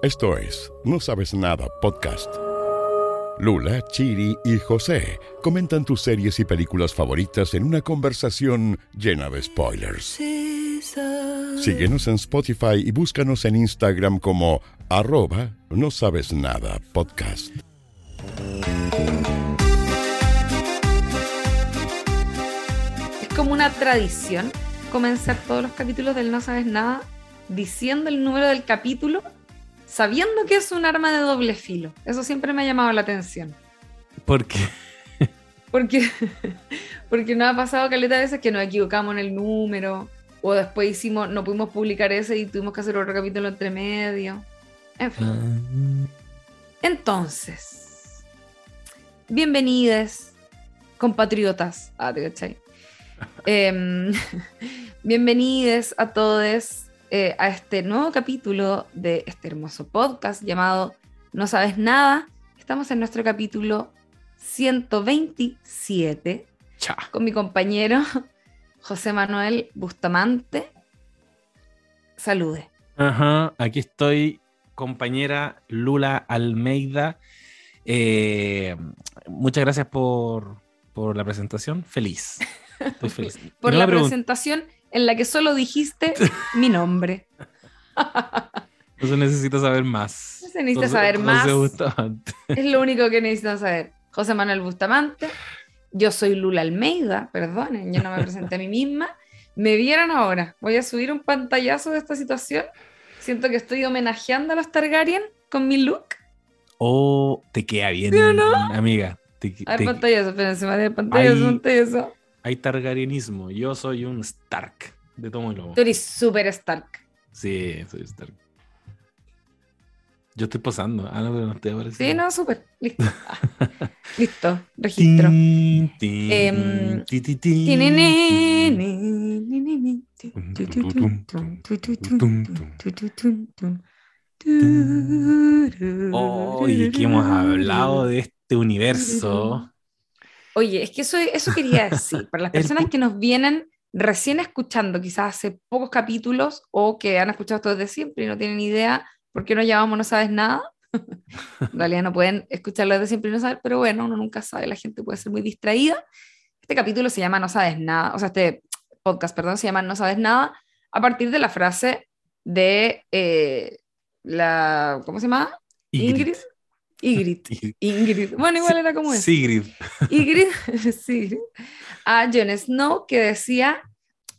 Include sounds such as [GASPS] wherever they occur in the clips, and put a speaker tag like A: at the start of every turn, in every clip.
A: Esto es No Sabes Nada Podcast. Lula, Chiri y José comentan tus series y películas favoritas en una conversación llena de spoilers. Síguenos en Spotify y búscanos en Instagram como arroba no sabes nada podcast.
B: Es como una tradición comenzar todos los capítulos del No Sabes Nada diciendo el número del capítulo sabiendo que es un arma de doble filo. Eso siempre me ha llamado la atención.
C: ¿Por qué? [LAUGHS]
B: Porque, porque nos ha pasado caleta de veces que nos equivocamos en el número, o después hicimos, no pudimos publicar ese y tuvimos que hacer otro capítulo entre medio. En fin.
C: Ah,
B: Entonces, bienvenidos, compatriotas. Ah, te cachai. Em, [LAUGHS] bienvenidos a todos eh, a este nuevo capítulo de este hermoso podcast llamado No Sabes Nada. Estamos en nuestro capítulo 127
C: cha.
B: con mi compañero José Manuel Bustamante. Salude.
C: Ajá, aquí estoy, compañera Lula Almeida. Eh, muchas gracias por, por la presentación. Feliz. Estoy feliz. [LAUGHS]
B: Por
C: No
B: la presentación en la que solo dijiste mi nombre. [LAUGHS]
C: Entonces necesito saber más.
B: No se necesita
C: José-
B: saber
C: José
B: más.
C: Bustamante. [LAUGHS]
B: Es lo único que necesitan saber. José Manuel Bustamante, yo soy Lula Almeida, perdonen, yo no me presenté a mí misma. Me vieron ahora, voy a subir un pantallazo de esta situación. Siento que estoy homenajeando a los Targaryen con mi look.
C: Oh, te queda bien,
B: ¿Sí o no?
C: amiga. Te-
B: A ver,
C: te-
B: pantallazo, espérense, madre, pantallazo,
C: Ahí.
B: pantallazo
C: hay targaryenismo. Yo soy un Stark de Tomo y Lobo.
B: Tú eres súper Stark.
C: Sí, soy Stark. Yo estoy pasando. Ah, no, pero no te aparece.
B: Sí, no, súper. Listo. [LAUGHS] Listo. Registro.
C: Hoy que hemos hablado de este universo
B: Oye, es que eso, eso quería decir, para las [LAUGHS] personas que nos vienen recién escuchando, quizás hace pocos capítulos, o que han escuchado esto desde siempre y no tienen idea por qué nos llamamos No Sabes Nada. [LAUGHS] En realidad no pueden escucharlo desde siempre y no saber, pero bueno, uno nunca sabe, la gente puede ser muy distraída. Este capítulo se llama No Sabes Nada, o sea, este podcast, perdón, se llama No Sabes Nada, a partir de la frase de eh, la, ¿cómo se llama? Ingrid. Ingrid.
C: Ygritte. [LAUGHS]
B: Ingrid. Bueno, igual era como es.
C: Sigrid. [LAUGHS]
B: Ygritte, [LAUGHS] sí, a Jon Snow que decía,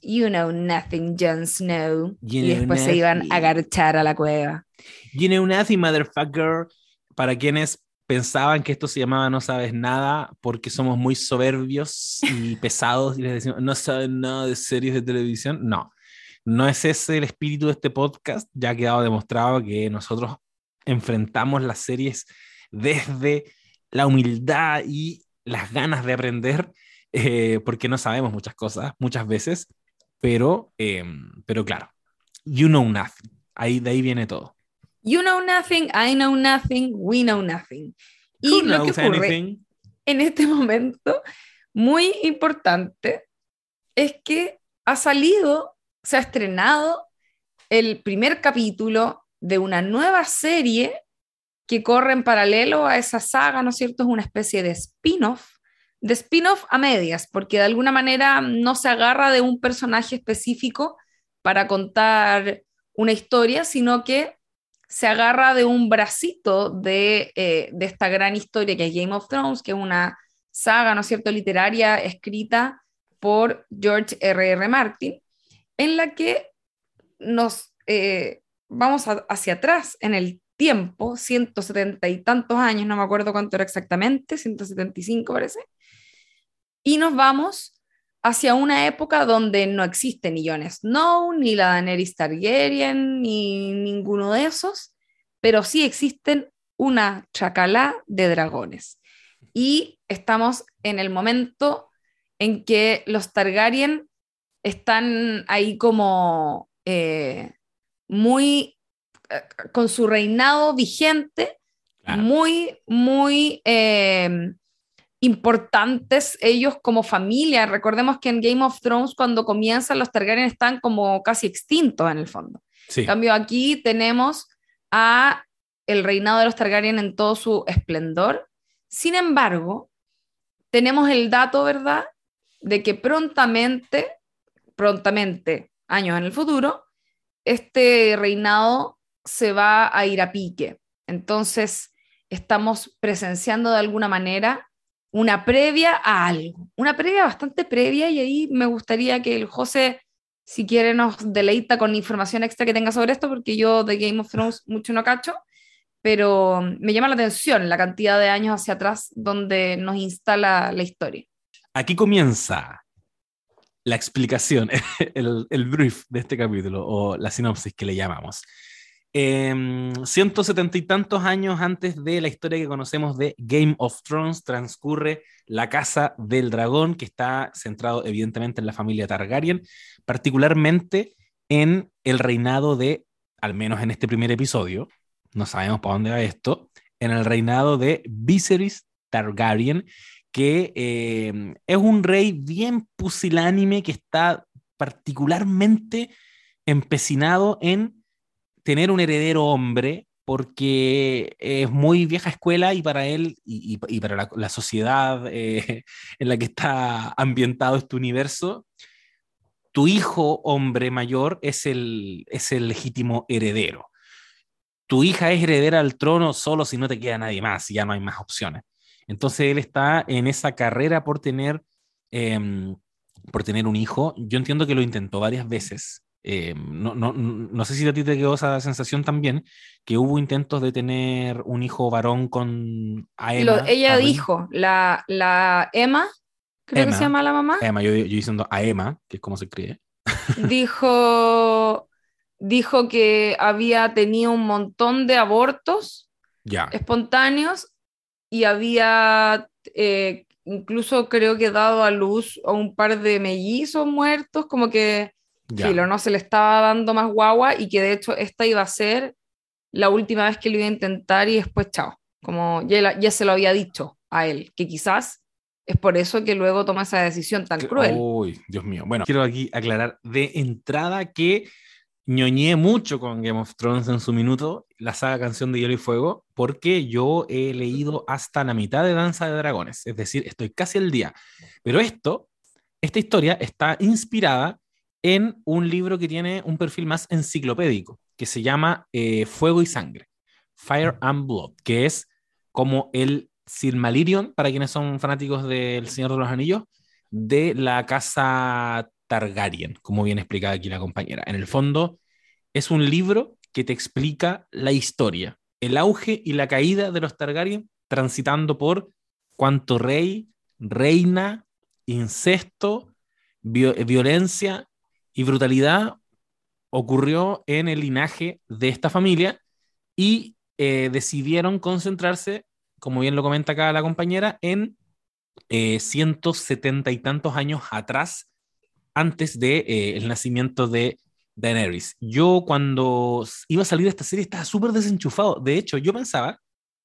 B: You know nothing, Jon Snow.
C: You
B: y después se iban a agarchar a la cueva.
C: You know nothing, motherfucker. Para quienes pensaban que esto se llamaba No Sabes Nada porque somos muy soberbios y pesados y les decimos no saben nada de series de televisión. No, no es ese el espíritu de este podcast. Ya ha quedado demostrado que nosotros enfrentamos las series desde la humildad y las ganas de aprender, eh, porque no sabemos muchas cosas muchas veces, pero, eh, pero claro, you know nothing. Ahí, de ahí viene todo.
B: You know nothing, I know nothing, we know nothing. Y lo que ocurre
C: anything?
B: en este momento, muy importante, es que ha salido, se ha estrenado el primer capítulo de una nueva serie que corre en paralelo a esa saga, ¿no es cierto? Es una especie de spin-off, de spin-off a medias, porque de alguna manera no se agarra de un personaje específico para contar una historia, sino que se agarra de un bracito de, eh, de esta gran historia que es Game of Thrones, que es una saga, ¿no es cierto?, literaria escrita por George R.R. R. Martin, en la que nos eh, vamos hacia atrás en el tiempo, 170 y tantos años, no me acuerdo cuánto era exactamente, 175 parece, y nos vamos hacia una época donde no existe ni Jon Snow, ni la Daenerys Targaryen, ni ninguno de esos, pero sí existen una chacalá de dragones. Y estamos en el momento en que los Targaryen están ahí como eh, muy con su reinado vigente,
C: Claro.
B: muy, muy eh, importantes ellos como familia. Recordemos que en Game of Thrones cuando comienzan los Targaryen están como casi extintos en el fondo.
C: Sí.
B: En cambio aquí tenemos a el reinado de los Targaryen en todo su esplendor. Sin embargo, tenemos el dato, ¿verdad?, de que prontamente, prontamente, años en el futuro, este reinado se va a ir a pique. Entonces, estamos presenciando de alguna manera una previa a algo, una previa bastante previa y ahí me gustaría que el José, si quiere, nos deleita con información extra que tenga sobre esto, porque yo de Game of Thrones mucho no cacho, pero me llama la atención la cantidad de años hacia atrás donde nos instala la historia.
C: Aquí comienza la explicación, [LAUGHS] el, el brief de este capítulo o la sinopsis que le llamamos. Eh, 170 y tantos años antes de la historia que conocemos de Game of Thrones, transcurre la Casa del Dragón, que está centrado evidentemente en la familia Targaryen, particularmente en el reinado de, al menos en este primer episodio, no sabemos para dónde va esto, en el reinado de Viserys Targaryen, que eh, es un rey bien pusilánime que está particularmente empecinado en tener un heredero hombre porque es muy vieja escuela y para él y, para la, sociedad eh, [LAUGHS] en la que está ambientado este universo, tu hijo hombre mayor es el, es el legítimo heredero. Tu hija es heredera al trono solo si no te queda nadie más y ya no hay más opciones. Entonces él está en esa carrera por tener, em, por tener un hijo. Yo entiendo que lo intentó varias veces eh, no, no, no, sé si a ti te quedó esa sensación también, que hubo intentos de tener un hijo varón con
B: Aema. ella dijo, la, la Emma, creo que se llama la mamá.
C: Emma, yo, yo diciendo a Emma, que es como se cree.
B: Dijo, dijo que había tenido un montón de abortos
C: ya.
B: espontáneos y había eh, incluso creo que dado a luz a un par de mellizos muertos, como que Filo, no se le estaba dando más guagua y que de hecho esta iba a ser la última vez que lo iba a intentar y después chao. Como ya, ya se lo había dicho a él, que quizás es por eso que luego toma esa decisión tan cruel.
C: Uy, Dios mío. Bueno, quiero aquí aclarar de entrada que ñoñé mucho con Game of Thrones en su minuto, la saga Canción de Hielo y Fuego, porque yo he leído hasta la mitad de Danza de Dragones, es decir, estoy casi al día. Pero esto, esta historia está inspirada en un libro que tiene un perfil más enciclopédico, que se llama eh, Fuego y Sangre, Fire and Blood, que es como el Silmarillion, para quienes son fanáticos del Señor de los Anillos, de la casa Targaryen, como bien explicada aquí la compañera. En el fondo, es un libro que te explica la historia, el auge y la caída de los Targaryen, transitando por cuanto rey, reina, incesto, violencia y brutalidad ocurrió en el linaje de esta familia y eh, decidieron concentrarse, como bien lo comenta acá la compañera, en eh, 170 y tantos años atrás, antes del de, eh, el nacimiento de Daenerys. Yo cuando iba a salir de esta serie estaba súper desenchufado. De hecho, yo pensaba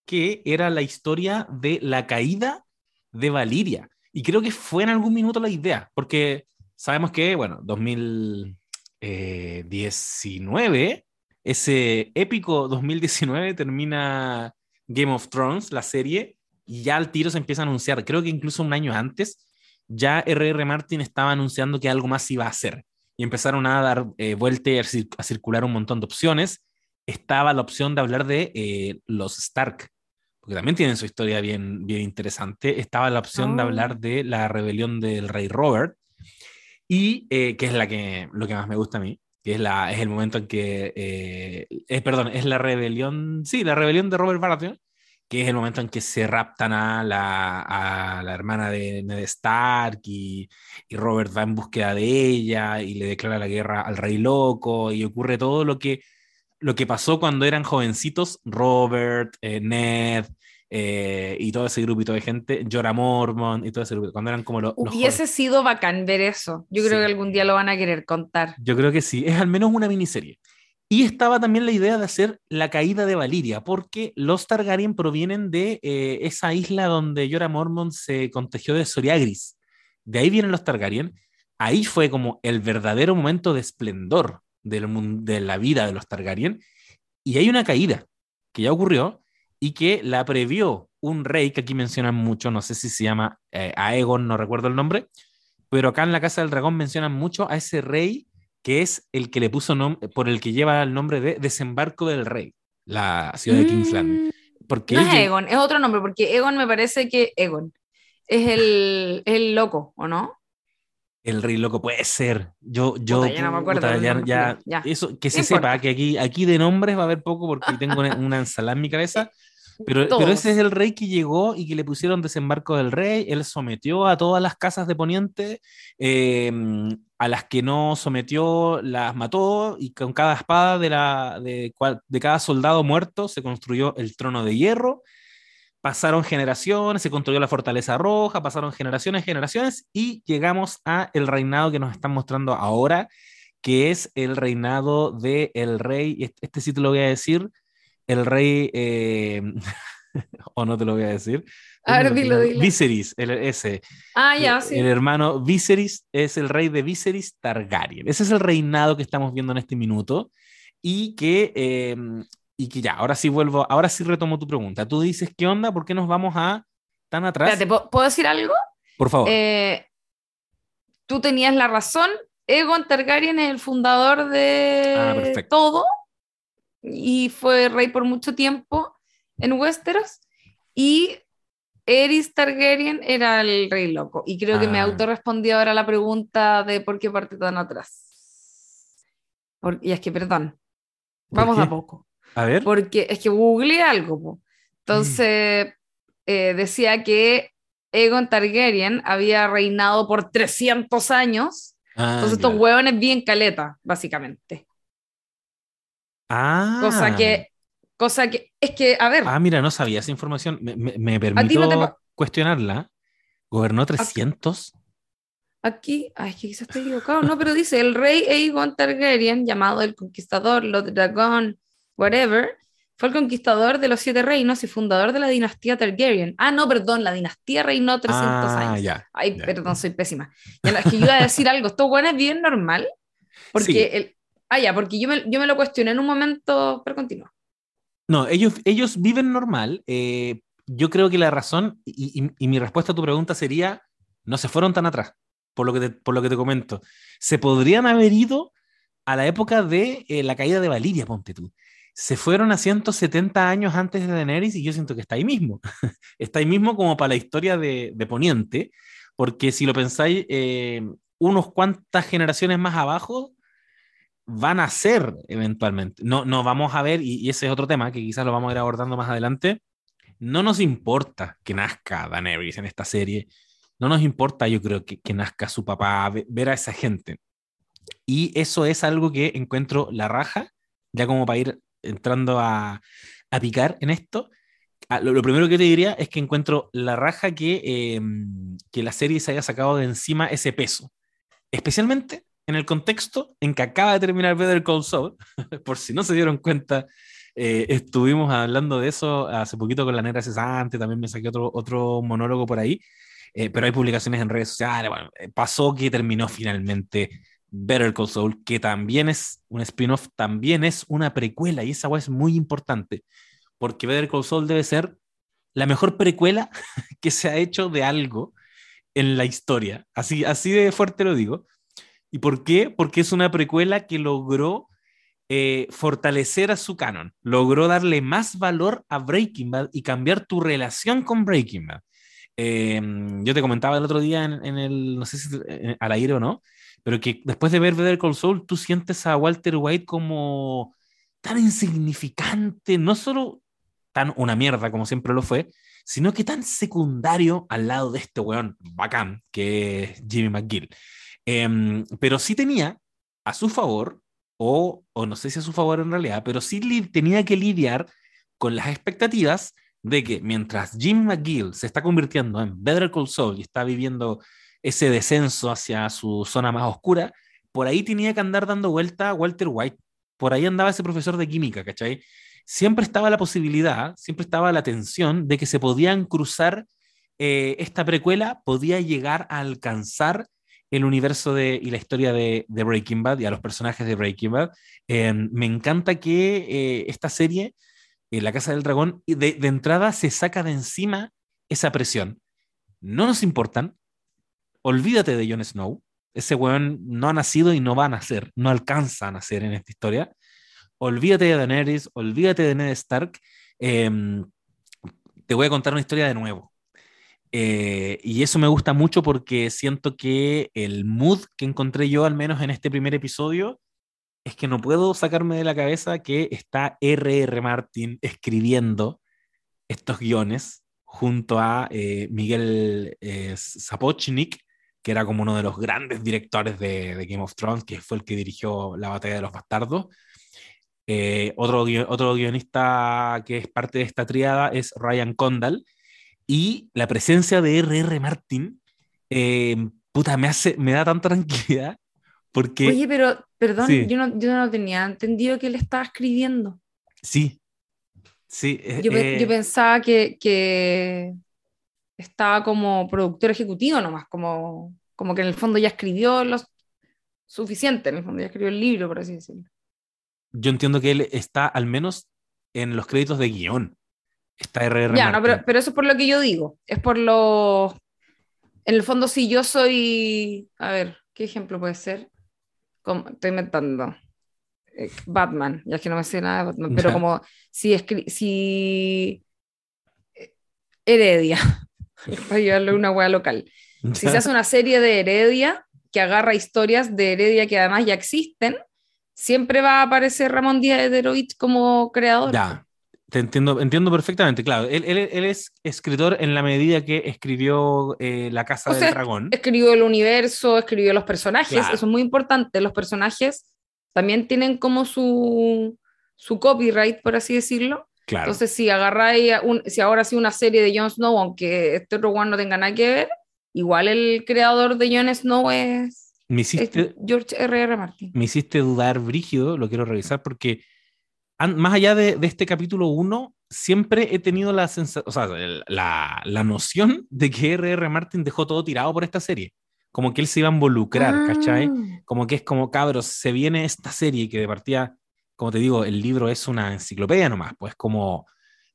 C: que era la historia de la caída de Valiria. Y creo que fue en algún minuto la idea, porque sabemos que, bueno, 2019, ese épico 2019 termina Game of Thrones, la serie, y ya al tiro se empieza a anunciar. Creo que incluso un año antes, ya R.R. Martin estaba anunciando que algo más iba a hacer. Y empezaron a dar eh, vuelta a, a, circular un montón de opciones. Estaba la opción de hablar de eh, los Stark, porque también tienen su historia bien, bien interesante. Estaba la opción de oh. hablar de la rebelión del rey Robert, y eh, que es la que, lo que más me gusta a mí, que es, la, es el momento en que, eh, es, perdón, es la rebelión, sí, la rebelión de Robert Baratheon, que es el momento en que se raptan a la, la hermana de Ned Stark y, y, Robert va en búsqueda de ella y le declara la guerra al rey loco y ocurre todo lo que, lo que pasó cuando eran jovencitos Robert, eh, Ned, eh, y todo ese grupito de gente, Llora Mormon y todo ese grupo, cuando eran como los...
B: Hubiese sido bacán ver eso. Yo creo que algún día lo van a querer contar.
C: Yo creo que sí, es al menos una miniserie. Y estaba también la idea de hacer la caída de Valiria, porque los Targaryen provienen de eh, esa isla donde Llora Mormon se contagió de Soriagris. De ahí vienen los Targaryen. Ahí fue como el verdadero momento de esplendor del, de la vida de los Targaryen. Y hay una caída que ya ocurrió y que la previó un rey que aquí mencionan mucho, no sé si se llama eh, Aegon, no recuerdo el nombre, pero acá en la Casa del Dragón mencionan mucho a ese rey que es el que le puso nombre, por el que lleva el nombre de Desembarco del Rey, la ciudad de Kingsland.
B: Mm,
C: Porque
B: no es
C: él-
B: Egon, es otro nombre, porque Egon me parece que Egon es el, el loco, ¿o no?
C: El rey loco puede ser. Yo, yo,
B: Puta, ya no me acuerdo
C: puta, ya, ya-
B: ya.
C: eso, que se sepa que aquí, aquí de nombres va a haber poco porque tengo una ensalada en mi cabeza. [LAUGHS] Pero, ese es el rey que llegó y que le pusieron desembarco del rey. Él sometió a todas las casas de Poniente, eh, a las que no sometió las mató y con cada espada de, la, de, de cada soldado muerto se construyó el trono de hierro. Pasaron generaciones, se construyó la fortaleza roja, pasaron generaciones, generaciones y llegamos a el reinado que nos están mostrando ahora, que es el reinado del el rey, este, este sí te lo voy a decir, el rey, eh, [LAUGHS] o no te lo voy a decir.
B: A ver, dilo, dilo.
C: Viserys, el, ese.
B: Ah, ya,
C: el,
B: sí.
C: el hermano Viserys es el rey de Viserys Targaryen. Ese es el reinado que estamos viendo en este minuto y que, eh, y que ya, ahora sí vuelvo, ahora sí retomo tu pregunta. Tú dices, ¿qué onda? ¿Por qué nos vamos a tan atrás?
B: Espérate, ¿puedo- ¿puedo decir algo?
C: Por favor.
B: Eh, tú tenías la razón. Egon Targaryen es el fundador de
C: Ah,
B: todo y fue rey por mucho tiempo en Westeros. Y Eris Targaryen era el rey loco. Y creo que me
C: Ah.
B: autorrespondí ahora la pregunta de por qué parte tan atrás. Por- y es que, perdón,
C: ¿Por
B: vamos a poco.
C: a ver.
B: Porque es que googleé algo. po. Entonces eh, decía que Egon Targaryen había reinado por 300 años.
C: Ah,
B: Entonces estos
C: claro.
B: hueones bien caleta, básicamente.
C: Ah.
B: Cosa que, cosa que, es que, a ver,
C: Ah, mira, no sabía esa información. Me, me, permito
B: no te pa-
C: cuestionarla. ¿Gobernó 300?
B: aquí, ay, es que quizás estoy equivocado, no, pero dice el rey Aegon Targaryen, llamado el conquistador, Lord Dragon, whatever, fue el conquistador de los siete reinos y fundador de la dinastía Targaryen. Ah, no, perdón, la dinastía reinó 300
C: ah,
B: años.
C: ya.
B: Ay,
C: ya.
B: perdón, soy pésima. Ya, es que yo iba a decir algo, esto bueno es bien normal, [LAUGHS] porque
C: Sí.
B: el, ah, ya, porque yo me, yo me lo cuestioné en un momento, pero continúa.
C: No, ellos, ellos viven normal. eh, yo creo que la razón, y, y- mi respuesta a tu pregunta sería, no se fueron tan atrás, por lo que te, por lo que te comento. Se podrían haber ido a la época de eh, la caída de Valiria, ponte tú. Se fueron a 170 años antes de Daenerys y yo siento que está ahí mismo. [LAUGHS] está ahí mismo como para la historia de, de Poniente, porque si lo pensáis, eh, unos cuantas generaciones más abajo van a ser eventualmente. No, no vamos a ver, y, ese es otro tema que quizás lo vamos a ir abordando más adelante. No nos importa que nazca Daenerys en esta serie. No nos importa, yo creo, que, que nazca su papá, ve- ver a esa gente. Y eso es algo que encuentro la raja, ya como para ir entrando a, a picar en esto. Ah, Lo, lo primero que te diría es que encuentro la raja que, eh, que la serie se haya sacado de encima ese peso. Especialmente en el contexto en que acaba de terminar Better Call Saul, [LAUGHS] por si no se dieron cuenta, eh, estuvimos hablando de eso hace poquito con la negra cesante, también me saqué otro, otro monólogo por ahí, eh, pero hay publicaciones en redes sociales, bueno, eh, pasó que terminó finalmente Better Call Saul, que también es un spin-off, también es una precuela, y esa es muy importante, porque Better Call Saul debe ser la mejor precuela [LAUGHS] que se ha hecho de algo en la historia, así, así de fuerte lo digo. ¿Y por qué? Porque es una precuela que logró eh, fortalecer a su canon, logró darle más valor a Breaking Bad y cambiar tu relación con Breaking Bad. Eh, yo te comentaba el otro día en, en el, no sé si eh, al aire o no, pero que después de ver Better Call Saul, tú sientes a Walter White como tan insignificante, no solo tan una mierda como siempre lo fue, sino que tan secundario al lado de este weón bacán que es Jimmy McGill. Em, pero sí tenía a su favor, o, o no sé si a su favor en realidad, pero sí tenía que lidiar con las expectativas de que mientras Jim McGill se está convirtiendo en Better Call Saul y está viviendo ese descenso hacia su zona más oscura, por ahí tenía que andar dando vuelta Walter White. Por ahí andaba ese profesor de química, ¿cachai? Siempre estaba la posibilidad, siempre estaba la tensión de que se podían cruzar, eh, esta precuela podía llegar a alcanzar el universo de, y la historia de, de Breaking Bad y a los personajes de Breaking Bad. Eh, me encanta que eh, esta serie en la Casa del Dragón de, de entrada se saca de encima esa presión. No nos importan, olvídate de Jon Snow, ese weón no ha nacido y no va a nacer, no alcanza a nacer en esta historia. Olvídate de Daenerys, olvídate de Ned Stark. Em, te voy a contar una historia de nuevo. Eh, y eso me gusta mucho porque siento que el mood que encontré yo, al menos en este primer episodio, es que no puedo sacarme de la cabeza que está R.R. Martin escribiendo estos guiones junto a eh, Miguel eh, Sapochnik, que era como uno de los grandes directores de, Game of Thrones, que fue el que dirigió La Batalla de los Bastardos. Eh, otro, otro guionista que es parte de esta triada es Ryan Condal. Y la presencia de R.R. Martin, eh, puta, me, hace, me da tanta tranquilidad. Porque,
B: Oye, pero, perdón, yo, no, yo no tenía entendido que él estaba escribiendo.
C: Sí, sí.
B: Eh, yo, yo pensaba que, que, estaba como productor ejecutivo nomás, como, como que en el fondo ya escribió lo suficiente, en el fondo ya escribió el libro, por así decirlo.
C: Yo entiendo que él está al menos en los créditos de guion. Está RR.
B: Ya, no, pero, pero eso es por lo que yo digo. Es por lo. En el fondo, si yo soy. A ver, ¿qué ejemplo puede ser? Como, estoy inventando. Eh, Batman, ya que no me sé nada de Batman, pero como si, si eh, Heredia [LAUGHS] para llevarle una hueá local. Si se hace una serie de Heredia que agarra historias de Heredia que además ya existen, siempre va a aparecer Ramón Díaz de Heroic como creador.
C: Ya, te entiendo, entiendo perfectamente, claro. Él, él, él es escritor en la medida que escribió eh, La Casa del Dragón.
B: Escribió el universo, escribió los personajes, eso es muy importante. Los personajes también tienen como su, su copyright, por así decirlo. Entonces, si agarráis, un, si ahora sí una serie de Jon Snow, aunque este otro one no tenga nada que ver, igual el creador de Jon Snow es,
C: me hiciste,
B: George R.R. R. Martin.
C: Me hiciste dudar, Brígido, lo quiero revisar, porque más allá de, de, este capítulo 1, siempre he tenido la, o sea, la, la, noción de que R.R. Martin dejó todo tirado por esta serie. Como que él se iba a involucrar, ah. ¿cachai? Como que es como, cabros, se viene esta serie que de partida como te digo, el libro es una enciclopedia nomás, pues como,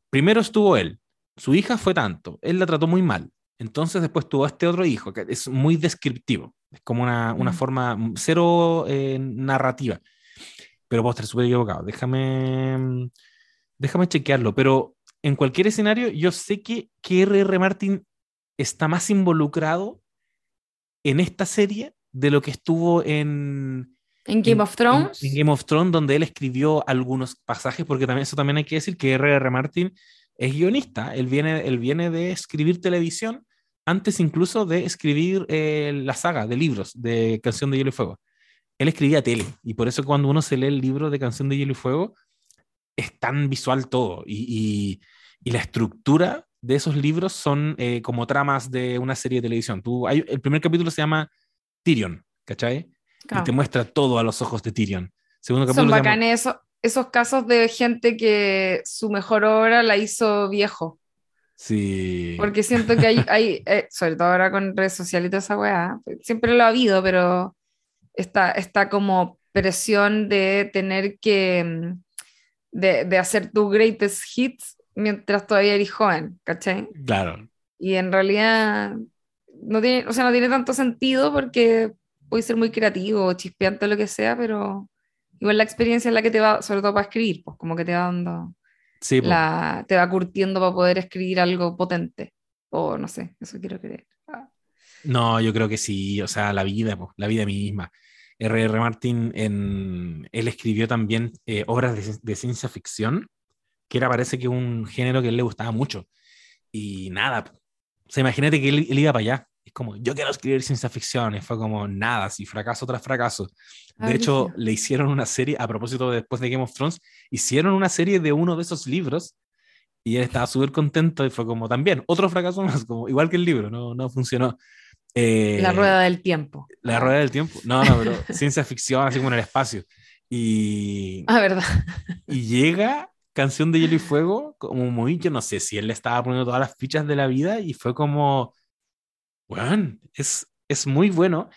C: primero estuvo él, su hija fue tanto, él la trató muy mal, entonces después tuvo este otro hijo, que es muy descriptivo, es como una, una mm. forma cero eh, narrativa, pero puedo estar súper equivocado, déjame, déjame chequearlo, pero en cualquier escenario yo sé que, que R.R. Martin está más involucrado en esta serie de lo que estuvo en,
B: en Game of Thrones.
C: En, Game of Thrones, donde él escribió algunos pasajes, porque también eso también hay que decir que R.R. Martin es guionista. Él viene, él viene de escribir televisión antes incluso de escribir eh, la saga de libros de Canción de Hielo y Fuego. Él escribía tele y por eso cuando uno se lee el libro de Canción de Hielo y Fuego es tan visual todo y, y, la estructura de esos libros son eh, como tramas de una serie de televisión. Tú, hay, el primer capítulo se llama Tyrion, ¿cachai? y te muestra todo a los ojos de Tyrion.
B: Segundo Son bacanes esos casos de gente que su mejor obra la hizo viejo.
C: Sí.
B: Porque siento que hay, hay eh, sobre todo ahora con redes sociales y toda esa weá, siempre lo ha habido, pero está, está como presión de tener que, mm, de, de hacer tus greatest hits mientras todavía eres joven, ¿cachai?
C: Claro.
B: Y en realidad no tiene, o sea, no tiene tanto sentido porque puede ser muy creativo, chispeante, lo que sea, pero igual la experiencia es la que te va, sobre todo para escribir, pues como que te va dando,
C: sí,
B: la, te va curtiendo para poder escribir algo potente, o no sé, eso quiero creer. Ah.
C: No, yo creo que sí, o sea, la vida, pues, la vida misma. R.R. Martin, en, él escribió también eh, obras de, ciencia ficción, que era parece que un género que a él le gustaba mucho. Y nada, o sea, imagínate que él, él iba para allá, es como, yo quiero escribir ciencia ficción, y fue como nada, así fracaso tras fracaso. De hecho, le hicieron una serie, a propósito de después de Game of Thrones, hicieron una serie de uno de esos libros y él estaba súper contento y fue como también, otro fracaso más, como igual que el libro, no, no funcionó.
B: Eh, la rueda del tiempo.
C: La rueda del tiempo. No, no, pero [LAUGHS] ciencia ficción, así como en el espacio. Y.
B: Ah, verdad.
C: Y llega Canción de Hielo y Fuego, como muy, yo no sé si él le estaba poniendo todas las fichas de la vida y fue como, bueno, es, es muy bueno.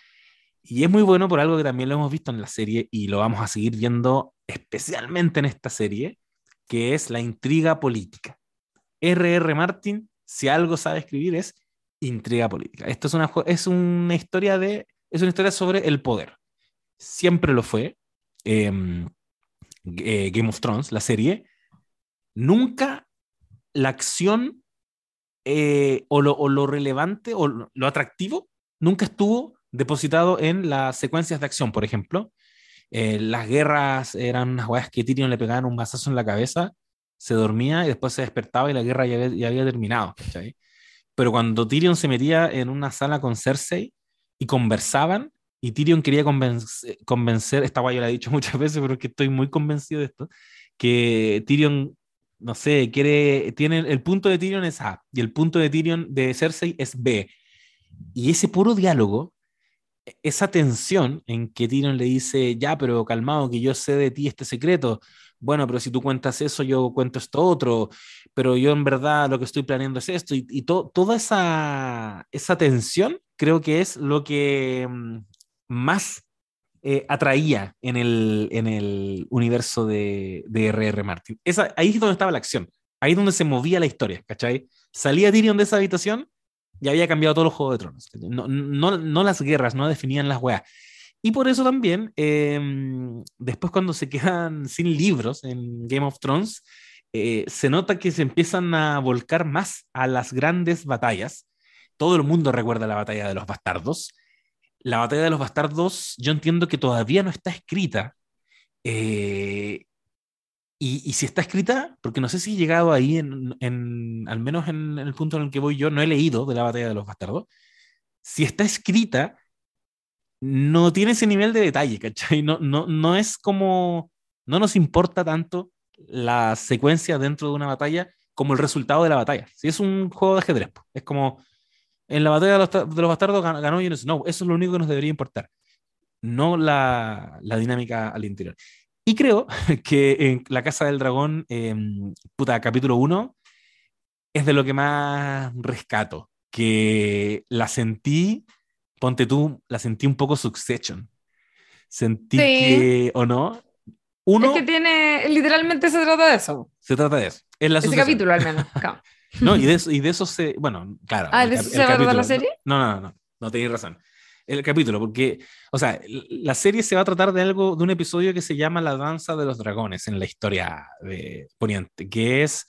C: Y es muy bueno por algo que también lo hemos visto en la serie y lo vamos a seguir viendo especialmente en esta serie, que es la intriga política. R.R. Martin, si algo sabe escribir, es intriga política. Esto es una, es una historia de es una historia sobre el poder. Siempre lo fue. Em, eh, Game of Thrones, la serie. Nunca la acción eh, o, lo, relevante o lo, atractivo nunca estuvo depositado en las secuencias de acción, por ejemplo. Eh, las guerras eran unas weas que Tyrion le pegaban un mazazo en la cabeza, se dormía y después se despertaba y la guerra ya había, ya había terminado. Pero cuando Tyrion se metía en una sala con Cersei y conversaban, y Tyrion quería convencer, convencer esta guay yo la he dicho [LAUGHS] muchas veces, pero es que estoy muy convencido de esto, que Tyrion, no sé, quiere, tiene, el punto de Tyrion es A, y el punto de Tyrion de Cersei es B. Y ese puro diálogo, esa tensión en que Tyrion le dice, ya, pero calmado, que yo sé de ti este secreto, bueno, pero si tú cuentas eso, yo cuento esto otro, pero yo en verdad lo que estoy planeando es esto, y, y toda esa, esa tensión creo que es lo que mm, más eh, atraía en el, en el universo de, de R.R. Martin. Esa, ahí es donde estaba la acción, ahí es donde se movía la historia, ¿cachai? Salía Tyrion de esa habitación y había cambiado todos los Juegos de Tronos. No, no, no las guerras, no definían las weas. Y por eso también, em, después cuando se quedan [LAUGHS] sin libros en Game of Thrones, eh, se nota que se empiezan a volcar más a las grandes batallas. Todo el mundo recuerda la batalla de los bastardos. La batalla de los bastardos, yo entiendo que todavía no está escrita. Eh, y, si está escrita, porque no sé si he llegado ahí, en, al menos en, el punto en el que voy yo, no he leído de la batalla de los bastardos. Si está escrita, no tiene ese nivel de detalle, ¿cachai? No, no, no es como, no nos importa tanto la secuencia dentro de una batalla como el resultado de la batalla. Si es un juego de ajedrez, es como en la batalla de los, de los bastardos ganó Jon Snow, eso es lo único que nos debería importar, no la, la dinámica al interior. Y creo [LAUGHS] que en La Casa del Dragón, puta, capítulo 1, es de lo que más rescato, que la sentí ponte tú, la sentí un poco Succession. Sentí que, ¿o no?
B: Uno, es que tiene, literalmente se trata de eso.
C: Se trata de eso. Es la
B: Ese capítulo al menos. [LAUGHS]
C: no, y de, eso, y de eso se, bueno, claro.
B: Ah, ¿de eso se va a tratar la serie?
C: No, no, no, no, no tenéis razón. El capítulo, porque, o sea, la serie se va a tratar de algo, de un episodio que se llama La Danza de los Dragones en la historia de Poniente, que es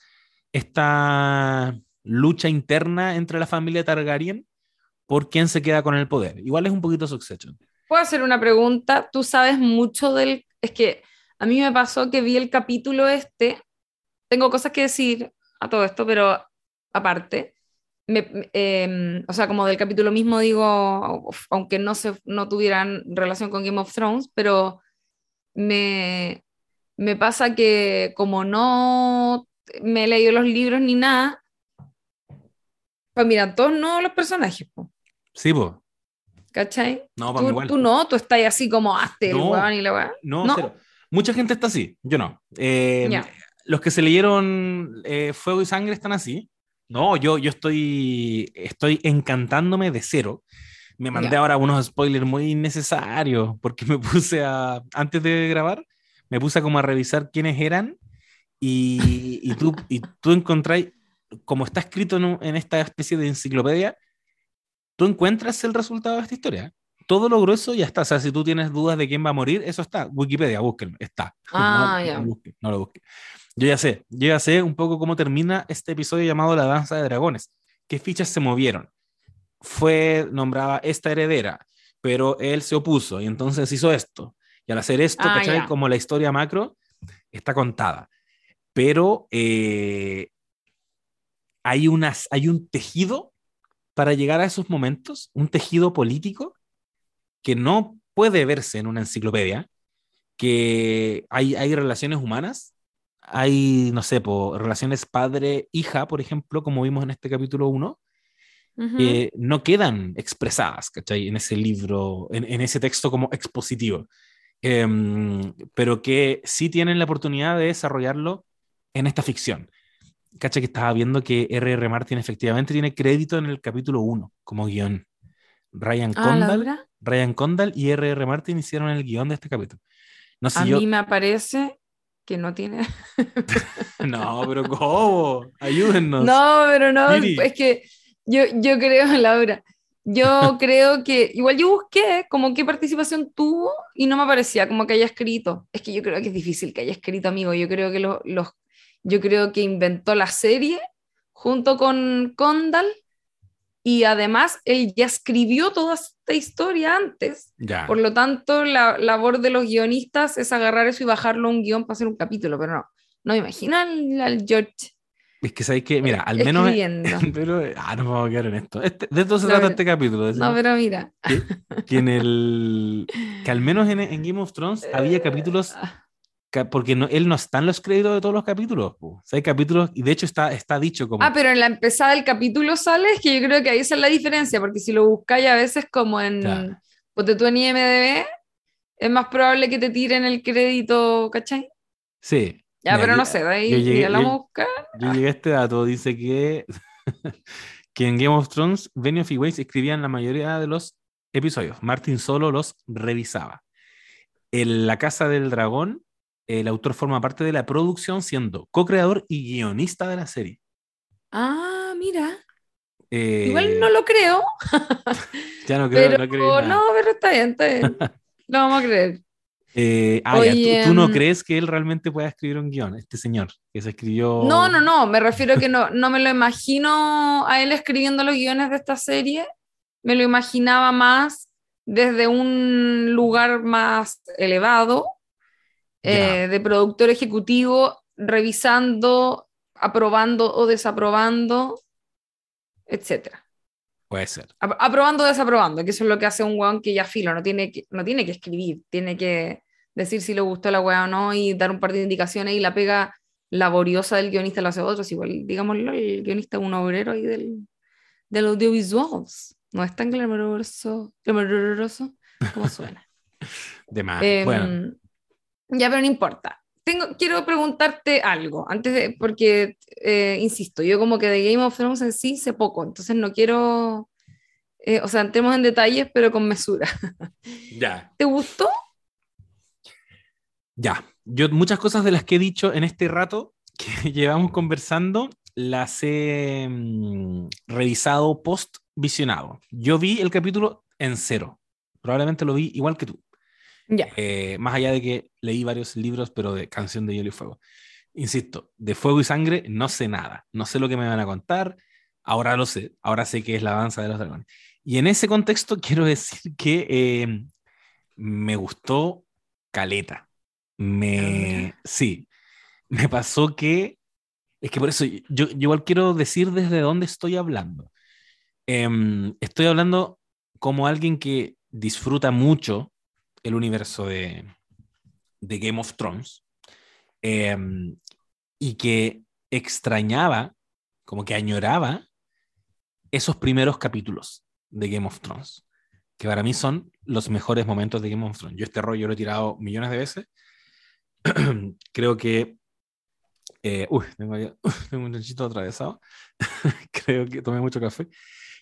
C: esta lucha interna entre la familia Targaryen por quién se queda con el poder. Igual es un poquito Succession.
B: Puedo hacer una pregunta. Tú sabes mucho del... Es que a mí me pasó que vi el capítulo este. Tengo cosas que decir a todo esto, pero aparte. Em, o sea, como del capítulo mismo digo, aunque no, se, no tuvieran relación con Game of Thrones, pero me, me pasa que como no me he leído los libros ni nada, pues mira, todos no los personajes.
C: Sí, pues.
B: ¿Cachai?
C: No,
B: para
C: tú, igual.
B: Tú no, tú estás así como hasta el
C: no,
B: y la weón.
C: No, no. Mucha gente está así, yo no. Eh, los que se leyeron eh, Fuego y Sangre están así. No, yo, yo estoy, estoy encantándome de cero. Me mandé ahora unos spoilers muy innecesarios porque [LAUGHS] me puse a, antes de grabar, me puse como a revisar quiénes eran y, y tú, y tú encontráis, como está escrito en, en esta especie de enciclopedia, tú encuentras el resultado de esta historia. Todo lo grueso ya está. O sea, si tú tienes dudas de quién va a morir, eso está. Wikipedia, búsquenlo, está.
B: Ah,
C: no,
B: ya.
C: no, lo busquen. Yo ya sé, yo ya sé un poco cómo termina este episodio llamado La Danza de Dragones. ¿Qué fichas se movieron? Fue nombrada esta heredera, pero él se opuso y entonces hizo esto. Y al hacer esto,
B: Ah,
C: ¿cachai? Como la historia macro está contada. Pero eh, hay, unas, hay un tejido para llegar a esos momentos, un tejido político que no puede verse en una enciclopedia, que hay, hay relaciones humanas, hay, no sé, po, relaciones padre-hija, por ejemplo, como vimos en este capítulo 1,
B: Ujú.
C: que no quedan expresadas, ¿cachai? En ese libro, en, en ese texto como expositivo, Em, pero que sí tienen la oportunidad de desarrollarlo en esta ficción. Cacha que estaba viendo que R.R. Martin efectivamente tiene crédito en el capítulo 1 como guion. Ryan
B: Ah, ¿la
C: Condal? Ryan Condal y R.R. Martin hicieron el guion de este capítulo. No sé
B: A
C: yo,
B: mí me aparece que no tiene. [LAUGHS]
C: no, pero ¿cómo? Ayúdennos.
B: No, pero no, es que yo, yo creo, [LAUGHS] Laura, yo [LAUGHS] creo que, igual yo busqué como qué participación tuvo y no me parecía como que haya escrito. Es que yo creo que es difícil que haya escrito, amigo. Yo creo que los, los yo creo que inventó la serie junto con Condal y además él ya escribió toda esta historia antes. Por lo tanto, la labor de los guionistas es agarrar eso y bajarlo a un guion para hacer un capítulo, pero no, no me imagino al, George.
C: Es que sabéis que, mira, al menos. [LAUGHS] pero, ah, no vamos a quedar en esto. Este, de esto se trata este capítulo.
B: No, pero mira.
C: Que, en el. Que al menos en, en Game of Thrones había capítulos [LAUGHS] ah porque no, él no está en los créditos de todos los capítulos. O sea, hay capítulos, y de hecho está, está dicho como...
B: Ah, pero en la empezada del capítulo sale, es que yo creo que ahí esa es la diferencia, porque si lo buscáis a veces como en... Porque tú en IMDB, es más probable que te tiren el crédito, ¿cachai?
C: Sí.
B: Ya, pero no sé, de ahí
C: ya
B: la buscar.
C: Yo llegué a este dato, dice que, [LAUGHS] que en Game of Thrones, Benioff y Weiss escribían la mayoría de los episodios. Martin solo los revisaba. En La Casa del Dragón, el autor forma parte de la producción siendo co-creador y guionista de la serie.
B: Ah, mira. Igual no lo creo. [LAUGHS]
C: ya no creo,
B: pero, no No, pero está bien, está bien. [LAUGHS] lo vamos a creer.
C: Eh, ah, ¿tú, no em, crees que él realmente pueda escribir un guion, este señor que se escribió?
B: No, no, no, me refiero a que no, no me lo imagino a él escribiendo los guiones de esta serie, me lo imaginaba más desde un lugar más elevado, eh, de productor ejecutivo revisando, aprobando o desaprobando, etcétera.
C: Puede ser.
B: aprobando o desaprobando, que eso es lo que hace un weón que ya filo, no tiene que, no tiene que escribir, tiene que decir si le gustó la weá o no y dar un par de indicaciones y la pega laboriosa del guionista lo hace otro. Igual, digámoslo, el guionista es un obrero ahí del, del audiovisual. No es tan glamoroso, glamoroso como suena. [LAUGHS]
C: De más. Em, bueno.
B: Ya, pero no importa. Tengo, quiero preguntarte algo, antes de, porque, eh, insisto, yo como que de Game of Thrones en sí sé poco, entonces no quiero, eh, o sea, entremos en detalles, pero con mesura. [LAUGHS]
C: Ya.
B: ¿Te gustó?
C: Ya, yo muchas cosas de las que he dicho en este rato que [LAUGHS] llevamos conversando, las he mm, revisado post visionado. Yo vi el capítulo en cero, probablemente lo vi igual que tú. Eh, más allá de que leí varios libros, pero de Canción de Hielo y Fuego. Insisto, de Fuego y Sangre no sé nada. No sé lo que me van a contar. Ahora lo sé. Ahora sé que es la danza de los dragones. Y en ese contexto [LAUGHS] quiero decir que eh, me gustó Caleta. Me. Sí. Me pasó que. Es que por eso yo, yo igual quiero decir desde dónde estoy hablando. Em, estoy hablando como alguien que disfruta mucho el universo de, de Game of Thrones em, y que extrañaba, como que añoraba esos primeros capítulos de Game of Thrones, que para mí son los mejores momentos de Game of Thrones. Yo este rollo lo he tirado millones de veces. [CLEARS THROAT] Creo que... Eh, uy, tengo, [LAUGHS] un chanchito atravesado. [LAUGHS] Creo que tomé mucho café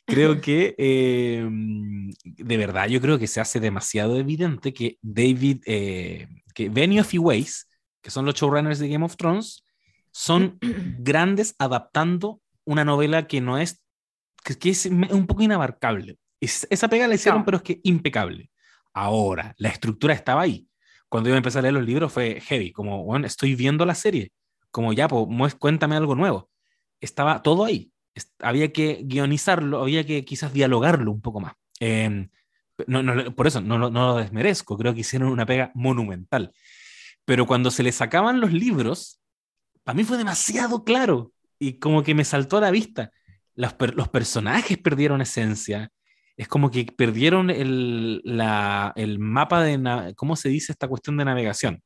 C: creo que eh, de verdad yo creo que se hace demasiado evidente que David, eh, que Benioff y Weiss, que son los showrunners de Game of Thrones, son [CLEARS THROAT] grandes adaptando una novela que no es, que, es un poco inabarcable. esa pega la hicieron, pero es que impecable. Ahora, la estructura estaba ahí. Cuando yo empecé a leer los libros fue heavy, como, bueno, estoy viendo la serie, como ya, pues, cuéntame algo nuevo. Estaba todo ahí había que guionizarlo, había que quizás dialogarlo un poco más. Em, no, por eso no, no, lo desmerezco, creo que hicieron una pega monumental. Pero cuando se le sacaban los libros, para mí fue demasiado claro y como que me saltó a la vista. Los, los personajes perdieron esencia, es como que perdieron el, la, el mapa de, ¿cómo se dice esta cuestión de navegación?